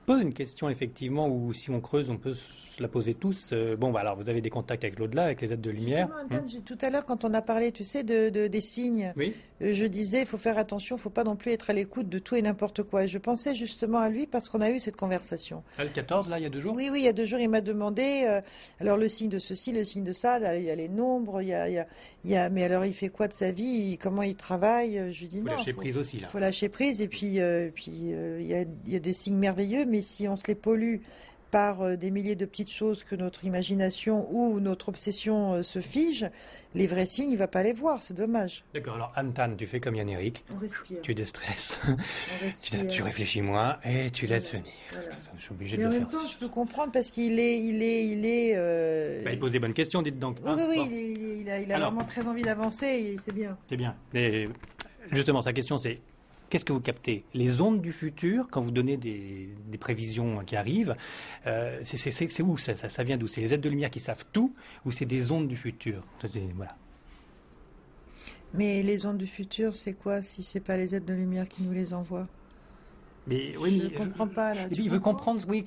pose une question effectivement où si on creuse, on peut se la poser tous. Euh, bon, bah, alors vous avez des contacts avec l'au-delà, avec les aides de lumière. J'ai- tout à l'heure, quand on a parlé, tu sais, de, de- des signes, Oui. euh, je disais, il faut faire attention, il faut pas non plus être à l'écoute de tout et n'importe quoi. Et je pensais justement à lui parce qu'on a eu cette conversation. Là, le 14, là, il y a deux jours? Oui, oui, il y a deux jours, il m'a demandé, euh, alors le signe de ceci, le signe de ça, là, il y a les nombres, il y a, il y a, il y a- mais alors il fait quoi de sa vie, il- comment il travaille? Je lui dis Il faut non. lâcher faut- prise aussi, là. faut lâcher prise et puis euh, puis euh, il y, a, il y a des signes merveilleux mais si on se les pollue par euh, des milliers de petites choses que notre imagination ou notre obsession euh, se fige, les vrais signes, il va pas les voir, c'est dommage. D'accord, alors Antan, tu fais comme Yann Eric, On respire. tu déstresses, on tu, respire. tu réfléchis moins et tu laisses Voilà. venir. Voilà. Je suis obligé Mais de en le même faire. temps, je peux comprendre parce qu'il est, il est, il est. euh, Bah, il pose des bonnes questions, dites donc. Oui, hein. oui, Bon, il, est- il est- il a, il a Alors. vraiment très envie d'avancer et c'est bien. C'est bien. Et justement, sa question, c'est qu'est-ce que vous captez Les ondes du futur, quand vous donnez des, prévisions qui arrivent, euh, c'est- où ça, vient d'où? C'est les aides de lumière qui savent tout ou c'est des ondes du futur? Voilà. Mais les ondes du futur, c'est quoi si c'est pas les aides de lumière qui nous les envoient? Mais Je ne comprends pas là. Il veut comprendre, oui,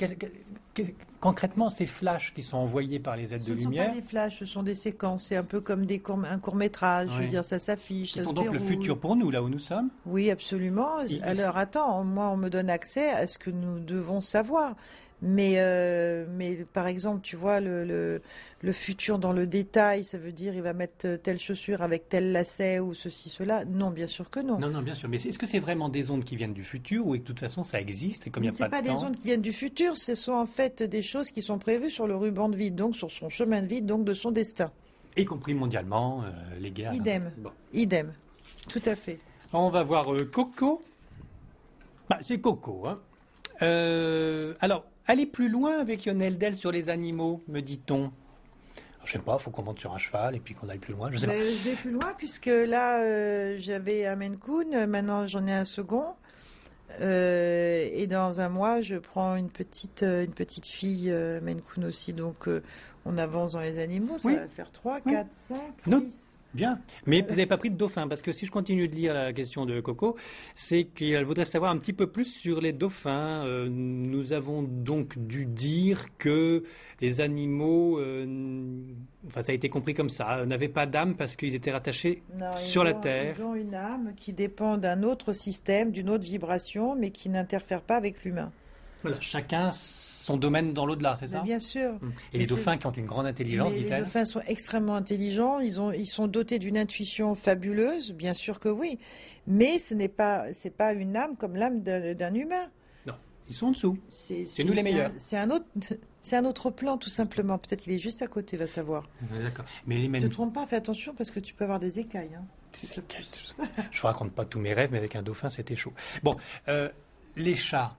concrètement, ces flashs qui sont envoyés par les aides Ce de ne sont lumière, pas des flashs, ce sont des séquences. C'est un peu comme des un court métrage. Je veux dire, ça s'affiche. ça sont se donc le futur pour nous, là où nous sommes. Oui, absolument. Il- Alors attends, moi on me donne accès à ce que nous devons savoir. Mais, euh, mais par exemple, tu vois, le, le, le futur dans le détail, ça veut dire il va mettre telle chaussure avec tel lacet ou ceci, cela. Non, bien sûr que non. Non, non, bien sûr. Mais est-ce que c'est vraiment des ondes qui viennent du futur ou que de toute façon ça existe et comme il n'y ce a pas pas de des temps ondes qui viennent du futur, ce sont en fait des choses qui sont prévues sur le ruban de vie, donc sur son chemin de vie, donc de son destin. y compris mondialement, euh, les guerres. Idem. Bon. Idem. Tout à fait. On va voir euh, Coco. Bah, c'est Coco. Hein. Euh, alors, aller plus loin avec Lionel Del sur les animaux, me dit-on. Je sais pas, il faut qu'on monte sur un cheval et puis qu'on aille plus loin. Je, sais pas. je vais plus loin puisque là, euh, j'avais un Maine Coon, maintenant j'en ai un second. Euh, et dans un mois, je prends une petite, une petite fille Maine Coon aussi. Donc, on avance dans les animaux. Ça va faire 3, 4, 5, 6. Bien. Mais vous n'avez pas pris de dauphin, parce que si je continue de lire la question de Coco, c'est qu'elle voudrait savoir un petit peu plus sur les dauphins. Euh, nous avons donc dû dire que les animaux, euh, enfin ça a été compris comme ça, n'avaient pas d'âme parce qu'ils étaient rattachés sur la Terre. Ils ont une âme qui dépend d'un autre système, d'une autre vibration, mais qui n'interfère pas avec l'humain. Voilà, chacun son domaine dans l'au-delà, c'est ça? Bien sûr. Hum. Et les dauphins qui ont une grande intelligence, dit-elle Les dauphins sont extrêmement intelligents, ils, ont, ils sont dotés d'une intuition fabuleuse, bien sûr que oui. Mais ce n'est pas, pas une âme comme l'âme d'un humain. Non, ils sont en dessous. C'est nous les meilleurs. C'est un autre. C'est un autre plan, tout simplement. Peut-être il est juste à côté, va savoir. D'accord. Mais les Ne te trompe pas, fais attention parce que tu peux avoir des écailles. Hein. Des écailles. Je ne raconte pas tous mes rêves, mais avec un dauphin, c'était chaud. Bon, euh, les chats,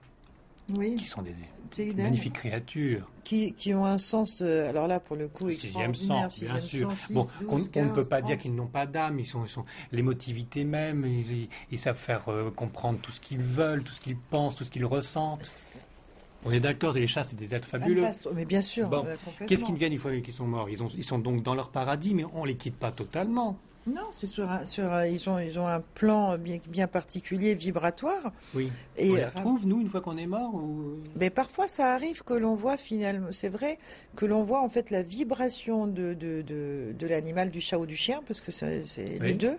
qui sont des, magnifiques créatures. Qui, qui, ont un sens, euh, alors là pour le coup, sixième sens, bien sûr. bon, on, ne peut pas dire qu'ils n'ont pas d'âme, ils sont, ils sont l'émotivité même, ils, savent faire euh, comprendre tout ce qu'ils veulent, tout ce qu'ils pensent, tout ce qu'ils ressentent. On est d'accord, les chats, c'est des êtres fabuleux. Mais bien sûr. Bon. Qu'est-ce qu'ils deviennent une fois qu'ils sont morts? Ils, ont, ils sont donc dans leur paradis, mais on ne les quitte pas totalement. Non, c'est sur, sur ils ont ils ont un plan bien, bien particulier vibratoire. Oui. Et on les retrouve nous une fois qu'on est mort Mais parfois ça arrive que l'on voit finalement, c'est vrai que l'on voit en fait la vibration de de, de, de l'animal, du chat ou du chien, parce que c'est les deux,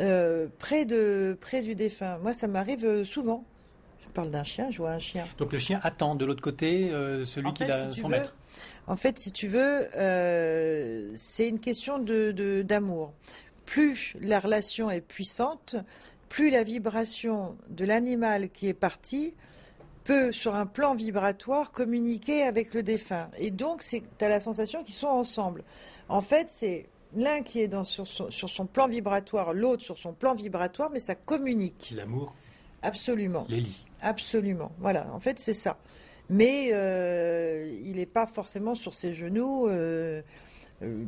euh, près de près du défunt. Moi, ça m'arrive euh, souvent. Je parle d'un chien, je vois un chien. Donc le chien attend de l'autre côté euh, celui qui a son maître. En fait, si tu veux, euh, c'est une question de d'amour. Plus la relation est puissante, plus la vibration de l'animal qui est parti peut, sur un plan vibratoire, communiquer avec le défunt. Et donc, tu as la sensation qu'ils sont ensemble. En fait, c'est l'un qui est dans, sur, son, sur son plan vibratoire, l'autre sur son plan vibratoire, mais ça communique. L'amour Absolument. Les Absolument. Voilà, en fait, c'est ça mais euh, il n'est pas forcément sur ses genoux. Euh, euh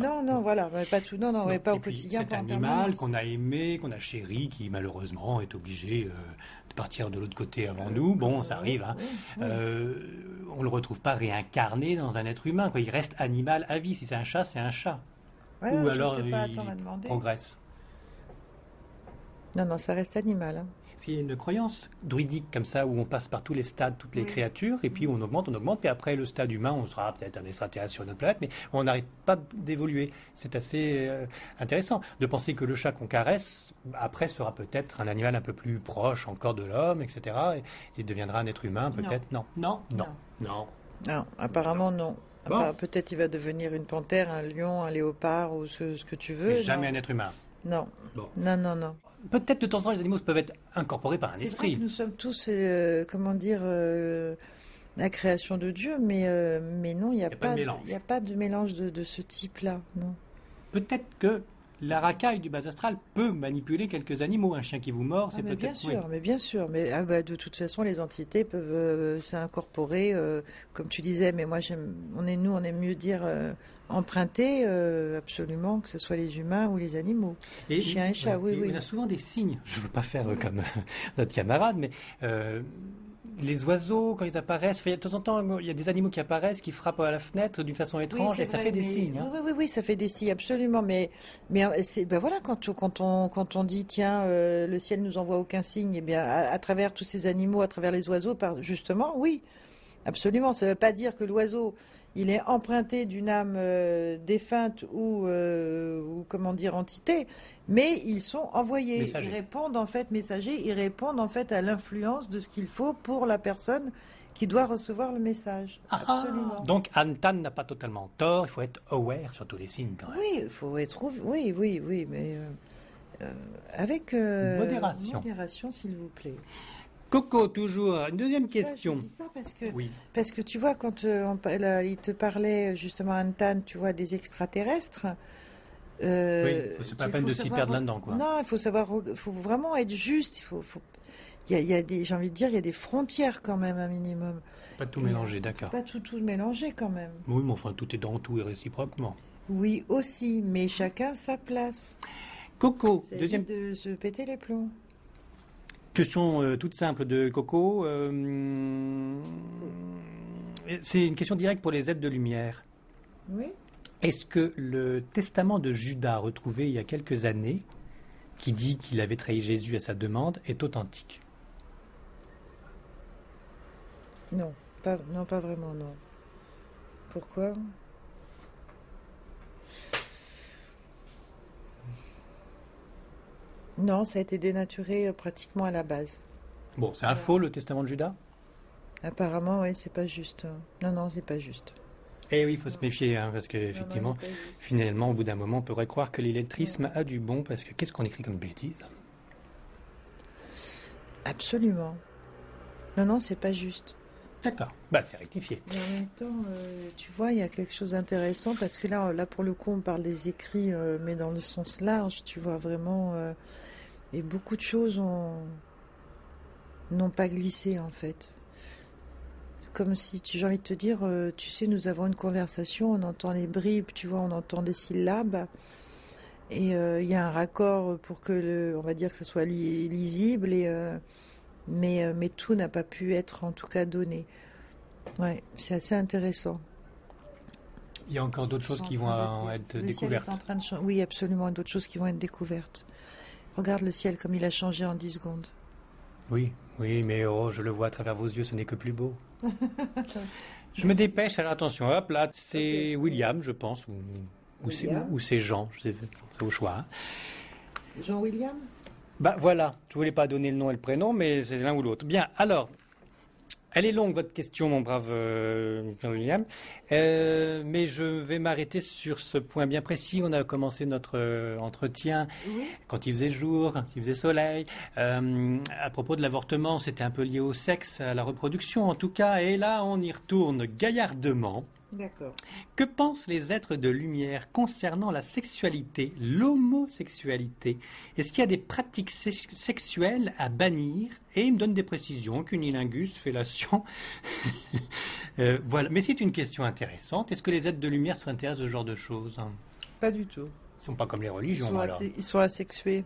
non, non, voilà, pas tout, non, non, pas au quotidien. Cet animal qu'on a aimé, qu'on a chéri, qui malheureusement est obligé de partir de l'autre côté avant nous. Bon, ça arrive. Hein. on le retrouve pas réincarné dans un être humain. Quoi. Il reste animal à vie. Si c'est un chat, c'est un chat. Ou alors il progresse. Non, non, ça reste animal. Hein a une croyance druidique comme ça où on passe par tous les stades, toutes les créatures, et puis on augmente, on augmente, puis après le stade humain, on sera peut-être un extraterrestre sur notre planète, mais on n'arrête pas d'évoluer. C'est assez euh, intéressant de penser que le chat qu'on caresse, après sera peut-être un animal un peu plus proche encore de l'homme, etc., et, deviendra un être humain, peut-être. Non. Non. non. Non. Non. apparemment non. Peut-être il va devenir une panthère, un lion, un léopard ou ce, que tu veux. Mais jamais un être humain. Non. Non, non, non peut-être de temps en temps les animaux peuvent être incorporés par un esprit. nous sommes tous, euh, comment dire, euh, la création de Dieu, mais, euh, mais non, il n'y a, pas a, pas de mélange de, ce type-là, non. Peut-être que la racaille du bas astral peut manipuler quelques animaux. Un chien qui vous mord, ah, c'est peut-être. Bien sûr, mais bien sûr. Mais ah, bah, de toute façon, les entités peuvent s'incorporer, comme tu disais. Mais moi, on est nous, on aime mieux dire emprunter euh, absolument, que ce soit les humains ou les animaux. Et, Chiens et chats, oui, oui. On a souvent des signes. Je ne veux pas faire euh, comme notre camarade, mais euh, les oiseaux, quand ils apparaissent, de temps en temps, il y a des animaux qui apparaissent, qui frappent à la fenêtre d'une façon étrange, et ça fait des signes. Hein. Oui, oui, oui, ça fait des signes, absolument. Mais, mais c'est, ben voilà, quand, quand, on, quand on dit, tiens, le ciel nous envoie aucun signe, eh bien, à, travers tous ces animaux, à travers les oiseaux, justement, oui, absolument. Ça ne veut pas dire que l'oiseau il est emprunté d'une âme euh, défunte ou, euh, ou, comment dire entité, mais ils sont envoyés. Ils répondent en fait messagers. Ils répondent en fait à l'influence de ce qu'il faut pour la personne qui doit recevoir le message. Ah, Absolument. donc Antan n'a pas totalement tort. Il faut être aware sur tous les signes quand même. Oui, il faut être oui, oui, oui, mais euh, avec modération, modération s'il vous plaît. Coco, toujours. Une deuxième question. je dis ça parce que, parce que tu vois, quand euh, il te parlait justement, Antan, tu vois, des extraterrestres. Euh, oui, c'est pas la peine de s'y perdre là-dedans, quoi. Non, il faut savoir, faut vraiment être juste. Il faut, il y a, il y a des, j'ai envie de dire, il y a des frontières quand même, un minimum. Pas tout mélanger, d'accord. Pas tout, tout mélanger quand même. Oui, mais enfin, tout est dans tout et réciproquement. Oui, aussi, mais chacun sa place. Coco, deuxième de se péter les plombs. Question euh, toute simple de Coco. euh, c'est une question directe pour les aides de lumière. Oui. Est-ce que le testament de Judas retrouvé il y a quelques années, qui dit qu'il avait trahi Jésus à sa demande, est authentique? Non, pas, non, pas vraiment, non. Pourquoi? Non, ça a été dénaturé euh, pratiquement à la base. Bon, c'est un faux le testament de Judas? Apparemment, oui, c'est pas juste. Non, non, c'est pas juste. Eh oui, il faut se méfier, hein, parce que Non, non, effectivement, finalement, au bout d'un moment, on pourrait croire que l'illettrisme a du bon, parce que qu'est-ce qu'on écrit comme bêtise? Absolument. Non, non, c'est pas juste. D'accord, bah c'est rectifié. En même temps, euh, tu vois, il y a quelque chose d'intéressant parce que là, là, pour le coup, on parle des écrits, euh, mais dans le sens large, tu vois, vraiment. euh, et beaucoup de choses ont- n'ont pas glissé, en fait. Comme si, j'ai envie de te dire, tu sais, nous avons une conversation, on entend les bribes, tu vois, on entend des syllabes. Et il y a un raccord pour que, on va dire, que ce soit li- lisible, et, mais, euh, mais tout n'a pas pu être, en tout cas, donné. Ouais, c'est assez intéressant. Il y a encore d'autres choses qui vont être le ciel découvertes. est en train de Oui, absolument, d'autres choses qui vont être découvertes. Regarde le ciel comme il a changé en 10 secondes. Oui, oui, mais oh, je le vois à travers vos yeux, ce n'est que plus beau. je me dépêche, alors attention, hop là, c'est William, je pense, ou, ou c'est William. Jean, c'est au choix. hein. Jean-William? Bah voilà, je voulais pas donner le nom et le prénom, mais c'est l'un ou l'autre. Bien, alors, elle est longue votre question, mon brave euh, William, Euh, mais je vais m'arrêter sur ce point bien précis. On a commencé notre euh, entretien Oui. quand il faisait jour, quand il faisait soleil. Euh, à propos de l'avortement, c'était un peu lié au sexe, à la reproduction en tout cas. Et là, on y retourne gaillardement. D'accord. Que pensent les êtres de lumière concernant la sexualité, l'homosexualité? Est-ce qu'il y a des pratiques sex- sexuelles à bannir? Et il me donne des précisions, cunilingus, fellation. Euh, voilà. Mais c'est une question intéressante. Est-ce que les êtres de lumière s'intéressent à ce genre de choses? Pas du tout. Ils ne sont pas comme les Ils religions, sont, alors. ils sont asexués.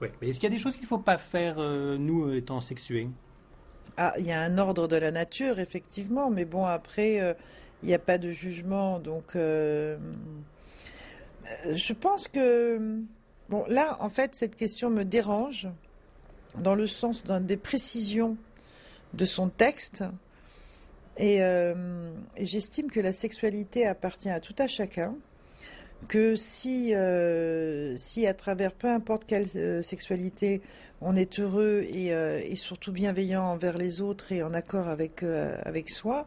Ouais. Mais est-ce qu'il y a des choses qu'il ne faut pas faire, euh, nous, étant sexués Ah, il y a un ordre de la nature, effectivement, mais bon, après, euh, il n'y a pas de jugement, donc euh, euh, je pense que, bon, là, en fait, cette question me dérange dans le sens des précisions de son texte, et, et j'estime que la sexualité appartient à tout à chacun, que si, euh, si à travers peu importe quelle euh, sexualité, on est heureux et, euh, et surtout bienveillant envers les autres et en accord avec, avec soi,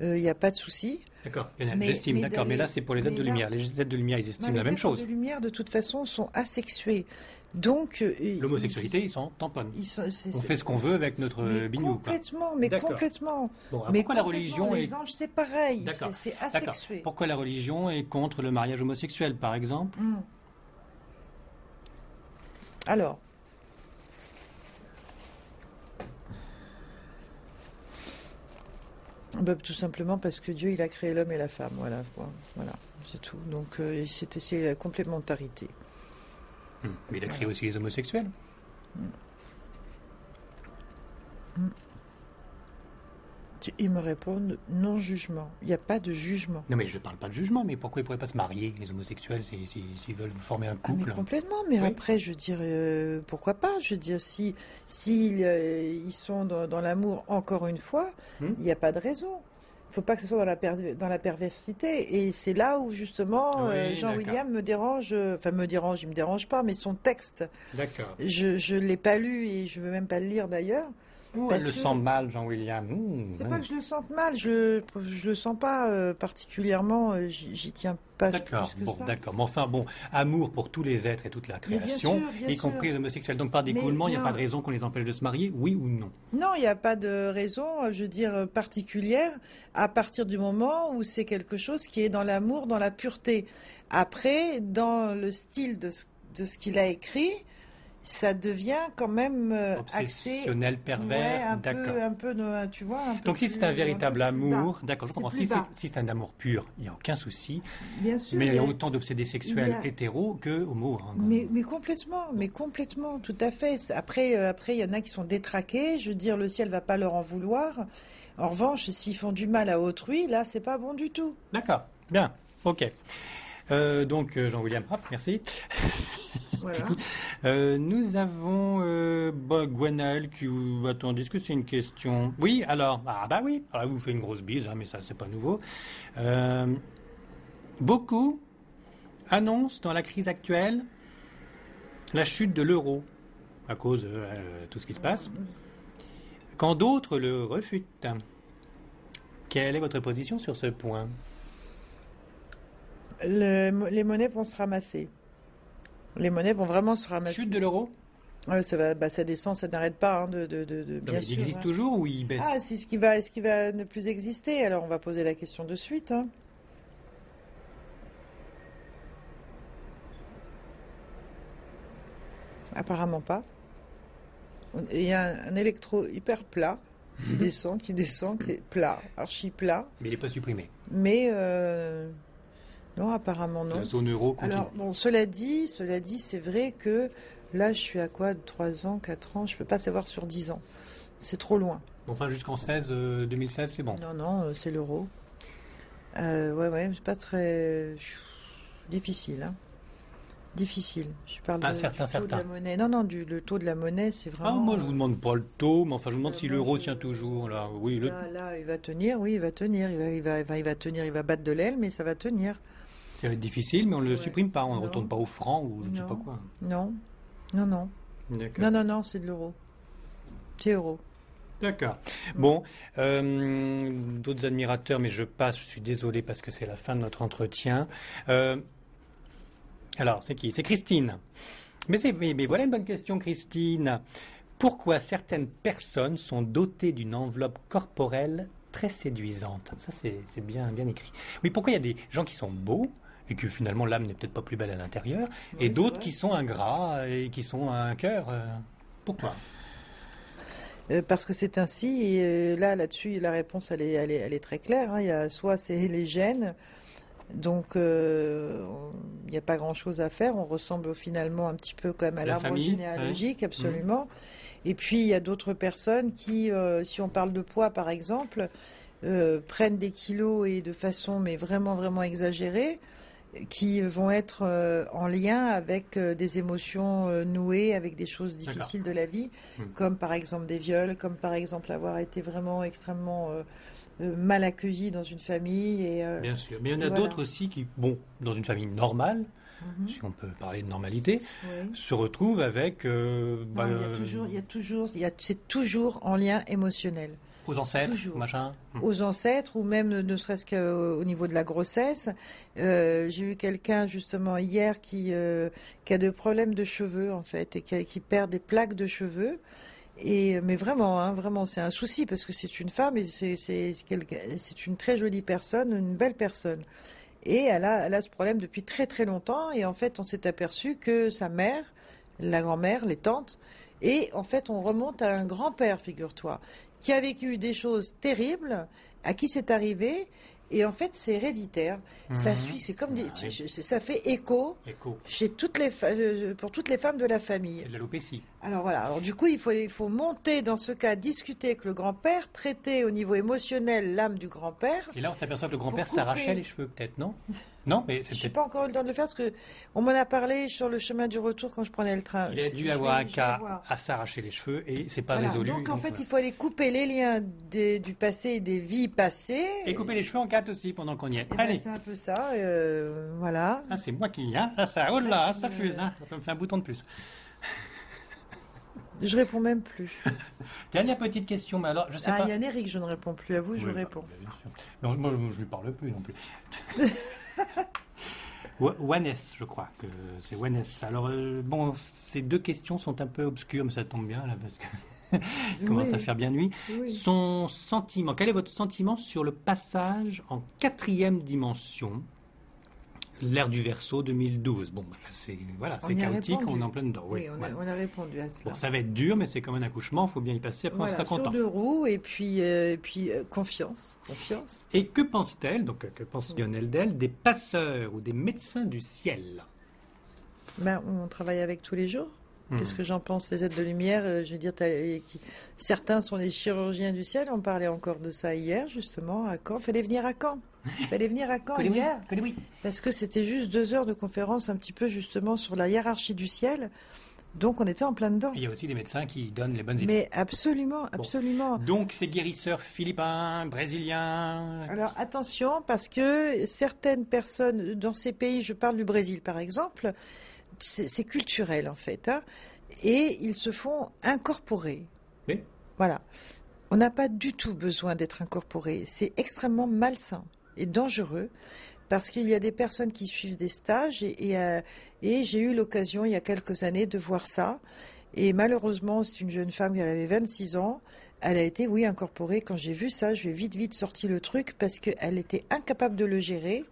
il n'y a pas de souci. D'accord, j'estime, d'accord. Mais là, c'est pour les mais de là- lumière. Les êtres de lumière, ils estiment les la même chose. de lumière, de toute façon, sont asexués. Donc, euh, L'homosexualité, ils s'en tamponnent. ils sont- On fait ce qu'on veut avec notre mais euh, bignou. quoi. complètement, mais complètement. Bon, alors mais pourquoi la religion Les est anges, c'est pareil, c'est asexué. Pourquoi la religion est contre le mariage homosexuel, par exemple Hmm. Alors. Bah, tout simplement parce que Dieu il a créé l'homme et la femme, voilà, voilà, c'est tout. Donc euh, c'était c'est la complémentarité. Hmm. Mais il a créé aussi les homosexuels. Ils me répondent non jugement. Il n'y a pas de jugement. Non, mais je ne parle pas de jugement, mais pourquoi ils ne pourraient pas se marier, les homosexuels, s'ils si, s'ils veulent former un Ah, mais couple complètement, mais Oui. après, je veux dire, euh, pourquoi pas? Je veux dire, si, si euh, ils sont dans, dans l'amour, encore une fois, il Hmm. n'y a pas de raison. Il faut pas que ce soit dans la, per- dans la perversité. Et c'est là où, justement, Oui, euh, Jean-William me dérange, enfin, me dérange, il me dérange pas, mais son texte, je ne l'ai pas lu et je veux même pas le lire d'ailleurs. Parce elle le que- sent mal, Jean-William. Hmm, C'est hmm. pas que je le sente mal, je je le sens pas euh, particulièrement, euh, j'y tiens pas D'accord, bon, d'accord. Mais enfin, bon, amour pour tous les êtres et toute la bien création, sûr, bien y compris les homosexuels. Donc, par découlement, il n'y a pas de raison qu'on les empêche de se marier, oui ou non? Non, il n'y a pas de raison, je veux dire, particulière à partir du moment où c'est quelque chose qui est dans l'amour, dans la pureté. Après, dans le style de ce, de ce qu'il a écrit, ça devient quand même euh, obsessionnel, pervers, d'accord. Un peu, tu vois. Un peu Donc si c'est un véritable amour, d'accord, je comprends. Si c'est un amour pur, il n'y a aucun souci. Bien sûr. Mais il y a autant d'obsédés sexuels hétéros que homo. Hein, mais, mais, complètement, mais complètement, tout à fait. Après, euh, après, il y en a qui sont détraqués. Je veux dire, le ciel va pas leur en vouloir. En revanche, s'ils font du mal à autrui, là, c'est pas bon du tout. D'accord. Bien. Ok. Euh, donc, Jean-William merci. Euh, nous avons euh, bah, qui. Attendez, est-ce que c'est une question? Oui, alors. Ah, bah oui. Ah, vous faites une grosse bise, hein, mais ça, c'est pas nouveau. Euh, beaucoup annoncent dans la crise actuelle la chute de l'euro à cause de euh, tout ce qui se passe, quand d'autres le refutent. Quelle est votre position sur ce point? Les monnaies vont se ramasser. Les monnaies vont vraiment se ramasser. Chute de l'euro ça, va, bah, ça descend, ça n'arrête pas. Hein, de, de, de, bien il existe toujours ou il baisse Ah, c'est ce qui va, est-ce qu'il va ne plus exister Alors, on va poser la question de suite. Hein. Apparemment pas. Il y a un, électro hyper plat qui mhm. descend, qui descend, qui est plat, archi plat. Mais il n'est pas supprimé. Mais euh, non, apparemment non. La zone euro continue. Alors, bon, cela dit, cela dit, c'est vrai que là, je suis à quoi 3 ans, 4 ans Je ne peux pas savoir sur 10 ans. C'est trop loin. Enfin, jusqu'en 16, 2016, euh, c'est bon. Non, non, euh, c'est l'euro. Euh, ouais, ouais, c'est pas très difficile. Hein. Difficile. Je parle pas certain, taux de la monnaie. Non, non, du, le taux de la monnaie, c'est ah, vraiment. Ah, moi, je vous demande pas le taux, mais enfin, je vous demande si l'euro tient toujours. Là, oui, là, là, il va tenir, oui, il va tenir, il va, il va, il va tenir, il va battre de l'aile, mais ça va tenir. Ça va être difficile, mais on ne le supprime pas, on ne retourne pas au franc ou je ne sais pas quoi. Non, non, non. Non, non, non, c'est de l'euro. C'est euro. D'accord. Bon, euh, d'autres admirateurs, mais je passe, je suis désolé parce que c'est la fin de notre entretien. Euh, alors, c'est qui? C'est Christine. Mais, mais, mais voilà une bonne question, Christine. Pourquoi certaines personnes sont dotées d'une enveloppe corporelle très séduisante? Ça, c'est bien, bien écrit. Oui, pourquoi il y a des gens qui sont beaux, et que finalement l'âme n'est peut-être pas plus belle à l'intérieur, et d'autres qui sont ingrats et qui sont un cœur. Euh, pourquoi? Euh, parce que c'est ainsi, et euh, là, là-dessus, la réponse, elle est, elle est, très claire. Hein. Il y a, soit c'est les gènes, donc il n'y a pas grand-chose à faire. On ressemble finalement un petit peu quand même à l'arbre généalogique, absolument. Et puis, il y a d'autres personnes qui, si on parle de poids, par exemple, prennent des kilos et de façon, mais vraiment, vraiment exagérée qui vont être euh, en lien avec euh, des émotions euh, nouées, avec des choses difficiles de la vie, hmm. comme par exemple des viols, comme par exemple avoir été vraiment extrêmement mal accueilli dans une famille. Et, Bien sûr, mais il y en a d'autres aussi qui, bon, dans une famille normale, mhm. si on peut parler de normalité, se retrouvent avec. Bah, il y a toujours, il y a toujours, c'est toujours en lien émotionnel. Aux ancêtres, machin. Hmm. Aux ancêtres, ou même ne serait-ce qu'au niveau de la grossesse. Euh, j'ai eu quelqu'un justement hier qui, euh, qui a des problèmes de cheveux en fait et qui, perd des plaques de cheveux. Et mais vraiment, hein, vraiment, c'est un souci parce que c'est une femme et c'est c'est une très jolie personne, une belle personne. Et elle a, elle a ce problème depuis très très longtemps. Et en fait, on s'est aperçu que sa mère, la grand-mère, les tantes, et en fait, on remonte à un grand-père, figure-toi, qui a vécu des choses terribles, à qui c'est arrivé. Et en fait, c'est héréditaire. Ça mhm. suit, c'est comme des, ah ça fait écho, chez toutes les euh, pour toutes les femmes de la famille. C'est de l'alopécie. Alors voilà. Alors du coup, il faut il faut monter dans ce cas, discuter avec le grand-père, traiter au niveau émotionnel l'âme du grand-père. Et là, on s'aperçoit que le grand-père s'arrachait les cheveux, peut-être, non? Non, mais c'est. Je n'ai pas encore eu le temps de le faire parce que on m'en a parlé sur le chemin du retour quand je prenais le train. Il a dû avoir un cas à s'arracher les cheveux et c'est pas résolu. Donc en fait, il faut aller couper les liens du passé et des vies passées. Et couper les cheveux en quatre aussi pendant qu'on y est. Eh ben, c'est un peu ça. Euh, voilà. Ah, c'est moi qui hein ah, ça, oh là, ça fuse, hein. ça me fait un bouton de plus. Je réponds même plus. Dernière petite question, mais alors, je sais ah, pas. il y a Eric, je ne réponds plus. À vous, je bah, réponds. bien sûr. Non, moi, je ne lui parle plus non plus. Wanes, je crois que c'est Wanes. Alors, euh, bon, ces deux questions sont un peu obscures, mais ça tombe bien, là, parce que commence à faire bien nuit. Son sentiment, quel est votre sentiment sur le passage en quatrième dimension l'ère du verso 2012. Bon, bah, c'est voilà, c'est chaotique, on est en plein dedans. Oui, on, a, répondu à ça. Bon, ça va être dur, mais c'est comme un accouchement, il faut bien y passer, après on sera content. Sur deux roues, et puis, euh, puis euh, confiance, confiance. Et que pense-t-elle, donc que pense Lionel Del, des passeurs ou des médecins du ciel? Ben, On travaille avec tous les jours. Hmm. Qu'est-ce que j'en pense Les aides de lumière, euh, je veux dire, certains sont les chirurgiens du ciel. On parlait encore de ça hier, justement, à Caen. Fallait venir à Caen. Fallait venir à Caen hier. Parce que c'était juste deux heures de conférence, un petit peu justement sur la hiérarchie du ciel. Donc on était en plein dedans. il y a aussi des médecins qui donnent les bonnes idées. Mais absolument, absolument. Donc ces guérisseurs philippins, brésiliens. Alors attention, parce que certaines personnes dans ces pays, je parle du Brésil par exemple, c'est culturel en fait, hein, et ils se font incorporer. Oui. Voilà. On n'a pas du tout besoin d'être incorporé. C'est extrêmement malsain et dangereux parce qu'il y a des personnes qui suivent des stages et, euh, et, j'ai eu l'occasion il y a quelques années de voir ça. Et malheureusement, c'est une jeune femme qui avait 26 ans. Elle a été, oui, incorporée. Quand j'ai vu ça, je ai vite, vite sorti le truc parce qu'elle était incapable de le gérer,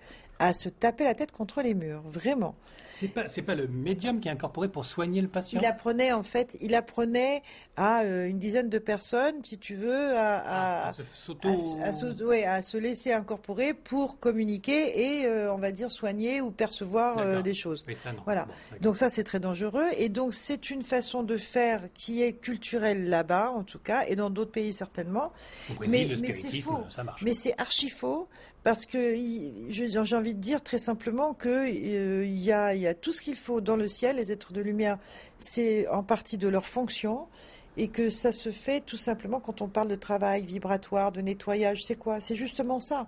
à se taper la tête contre les murs, vraiment. C'est pas, c'est pas le médium qui est incorporé pour soigner le patient. Il apprenait en fait, il apprenait à euh, une dizaine de personnes, si tu veux, à, à, à, se, ouais, à, se laisser incorporer pour communiquer et euh, on va dire soigner ou percevoir euh, des choses. voilà. donc ça c'est très dangereux et donc c'est une façon de faire qui est culturelle là-bas en tout cas et dans d'autres pays certainement. Au Brésil, mais, le spiritisme, ça marche. Mais c'est archi faux parce que j'ai envie de dire très simplement que il y a il y a tout ce qu'il faut dans le ciel. Les êtres de lumière, c'est en partie de leur fonction et que ça se fait tout simplement quand on parle de travail vibratoire, de nettoyage. C'est quoi? C'est justement ça.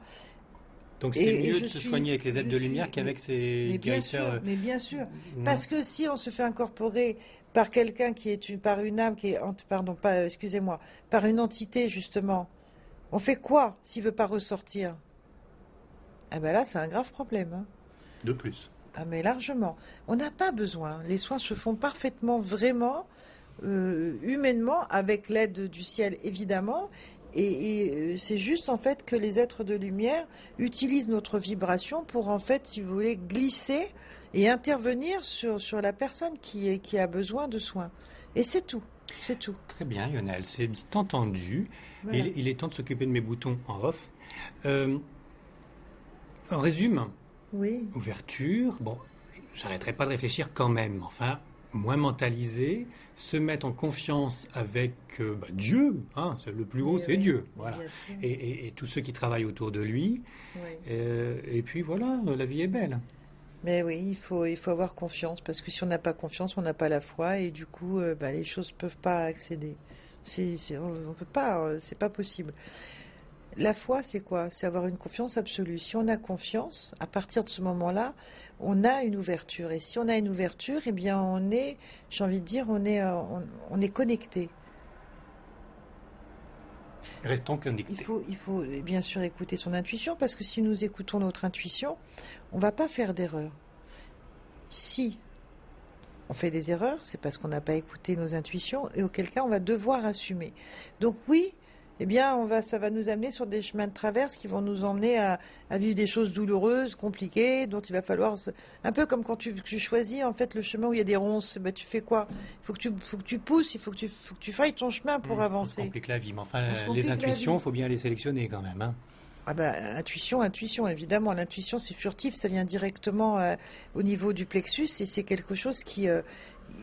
Donc c'est mieux de se soigner avec les aides de lumière qu'avec ces mais bien sûr, euh, mais bien sûr, parce que si on se fait incorporer par quelqu'un qui est une, par une âme qui est, pardon, pas, excusez-moi, par une entité justement, on fait quoi s'il veut pas ressortir? Ah ben là, c'est un grave problème. Hein. De plus. Ah mais largement. On n'a pas besoin. Les soins se font parfaitement, vraiment, euh, humainement, avec l'aide du ciel évidemment. Et, euh, c'est juste en fait que les êtres de lumière utilisent notre vibration pour en fait, si vous voulez, glisser et intervenir sur, sur la personne qui, est, qui a besoin de soins. Et c'est tout. C'est tout. Très bien, Lionel, c'est entendu. Il, est temps de s'occuper de mes boutons en off. Euh, en résumé, oui. ouverture. Bon, j'arrêterai pas de réfléchir quand même. Enfin, moins mentalisé, se mettre en confiance avec euh, bah, Dieu. Hein, le plus haut, c'est Dieu. Voilà. Et, tous ceux qui travaillent autour de lui. Euh, et puis voilà, la vie est belle. Mais oui, il faut, il faut avoir confiance parce que si on n'a pas confiance, on n'a pas la foi et du coup, euh, bah, les choses ne peuvent pas accéder. C'est, on peut pas, c'est pas possible. La foi, c'est quoi? C'est avoir une confiance absolue. Si on a confiance, à partir de ce moment-là, on a une ouverture. Et si on a une ouverture, eh bien, on est, j'ai envie de dire, on est, euh, on, est connecté. Restons connectés. Il faut, il faut bien sûr écouter son intuition parce que si nous écoutons notre intuition, on ne va pas faire d'erreur. Si on fait des erreurs, c'est parce qu'on n'a pas écouté nos intuitions et auquel cas on va devoir assumer. Donc oui, eh bien, on va, ça va nous amener sur des chemins de traverse qui vont nous emmener à, vivre des choses douloureuses, compliquées, dont il va falloir, un peu comme quand tu, choisis en fait le chemin où il y a des ronces, ben, tu fais quoi? Il faut que tu, faut que tu pousses, il faut que tu, faut que tu failles ton chemin pour avancer. Ça complique la vie, mais enfin, les intuitions, il faut bien les sélectionner quand même. Hein. Ah ben, intuition, intuition, évidemment. L'intuition, c'est furtif, ça vient directement euh, au niveau du plexus et c'est quelque chose qui, euh,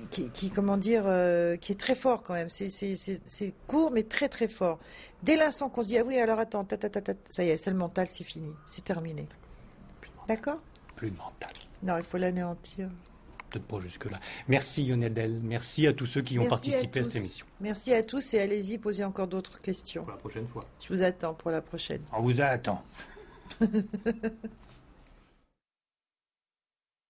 qui, comment dire, euh, qui est très fort quand même. C'est court, mais très très fort. Dès l'instant qu'on se dit, ah oui, alors attends, ça y est, c'est le mental, c'est fini, c'est terminé. D'accord? Plus de mental. Non, il faut l'anéantir. Peut-être pas jusque-là. Merci Lionel Merci à tous ceux qui ont participé à, cette émission. Merci à tous et allez-y poser encore d'autres questions. Pour la prochaine fois. Je vous attends pour la prochaine. On vous attend.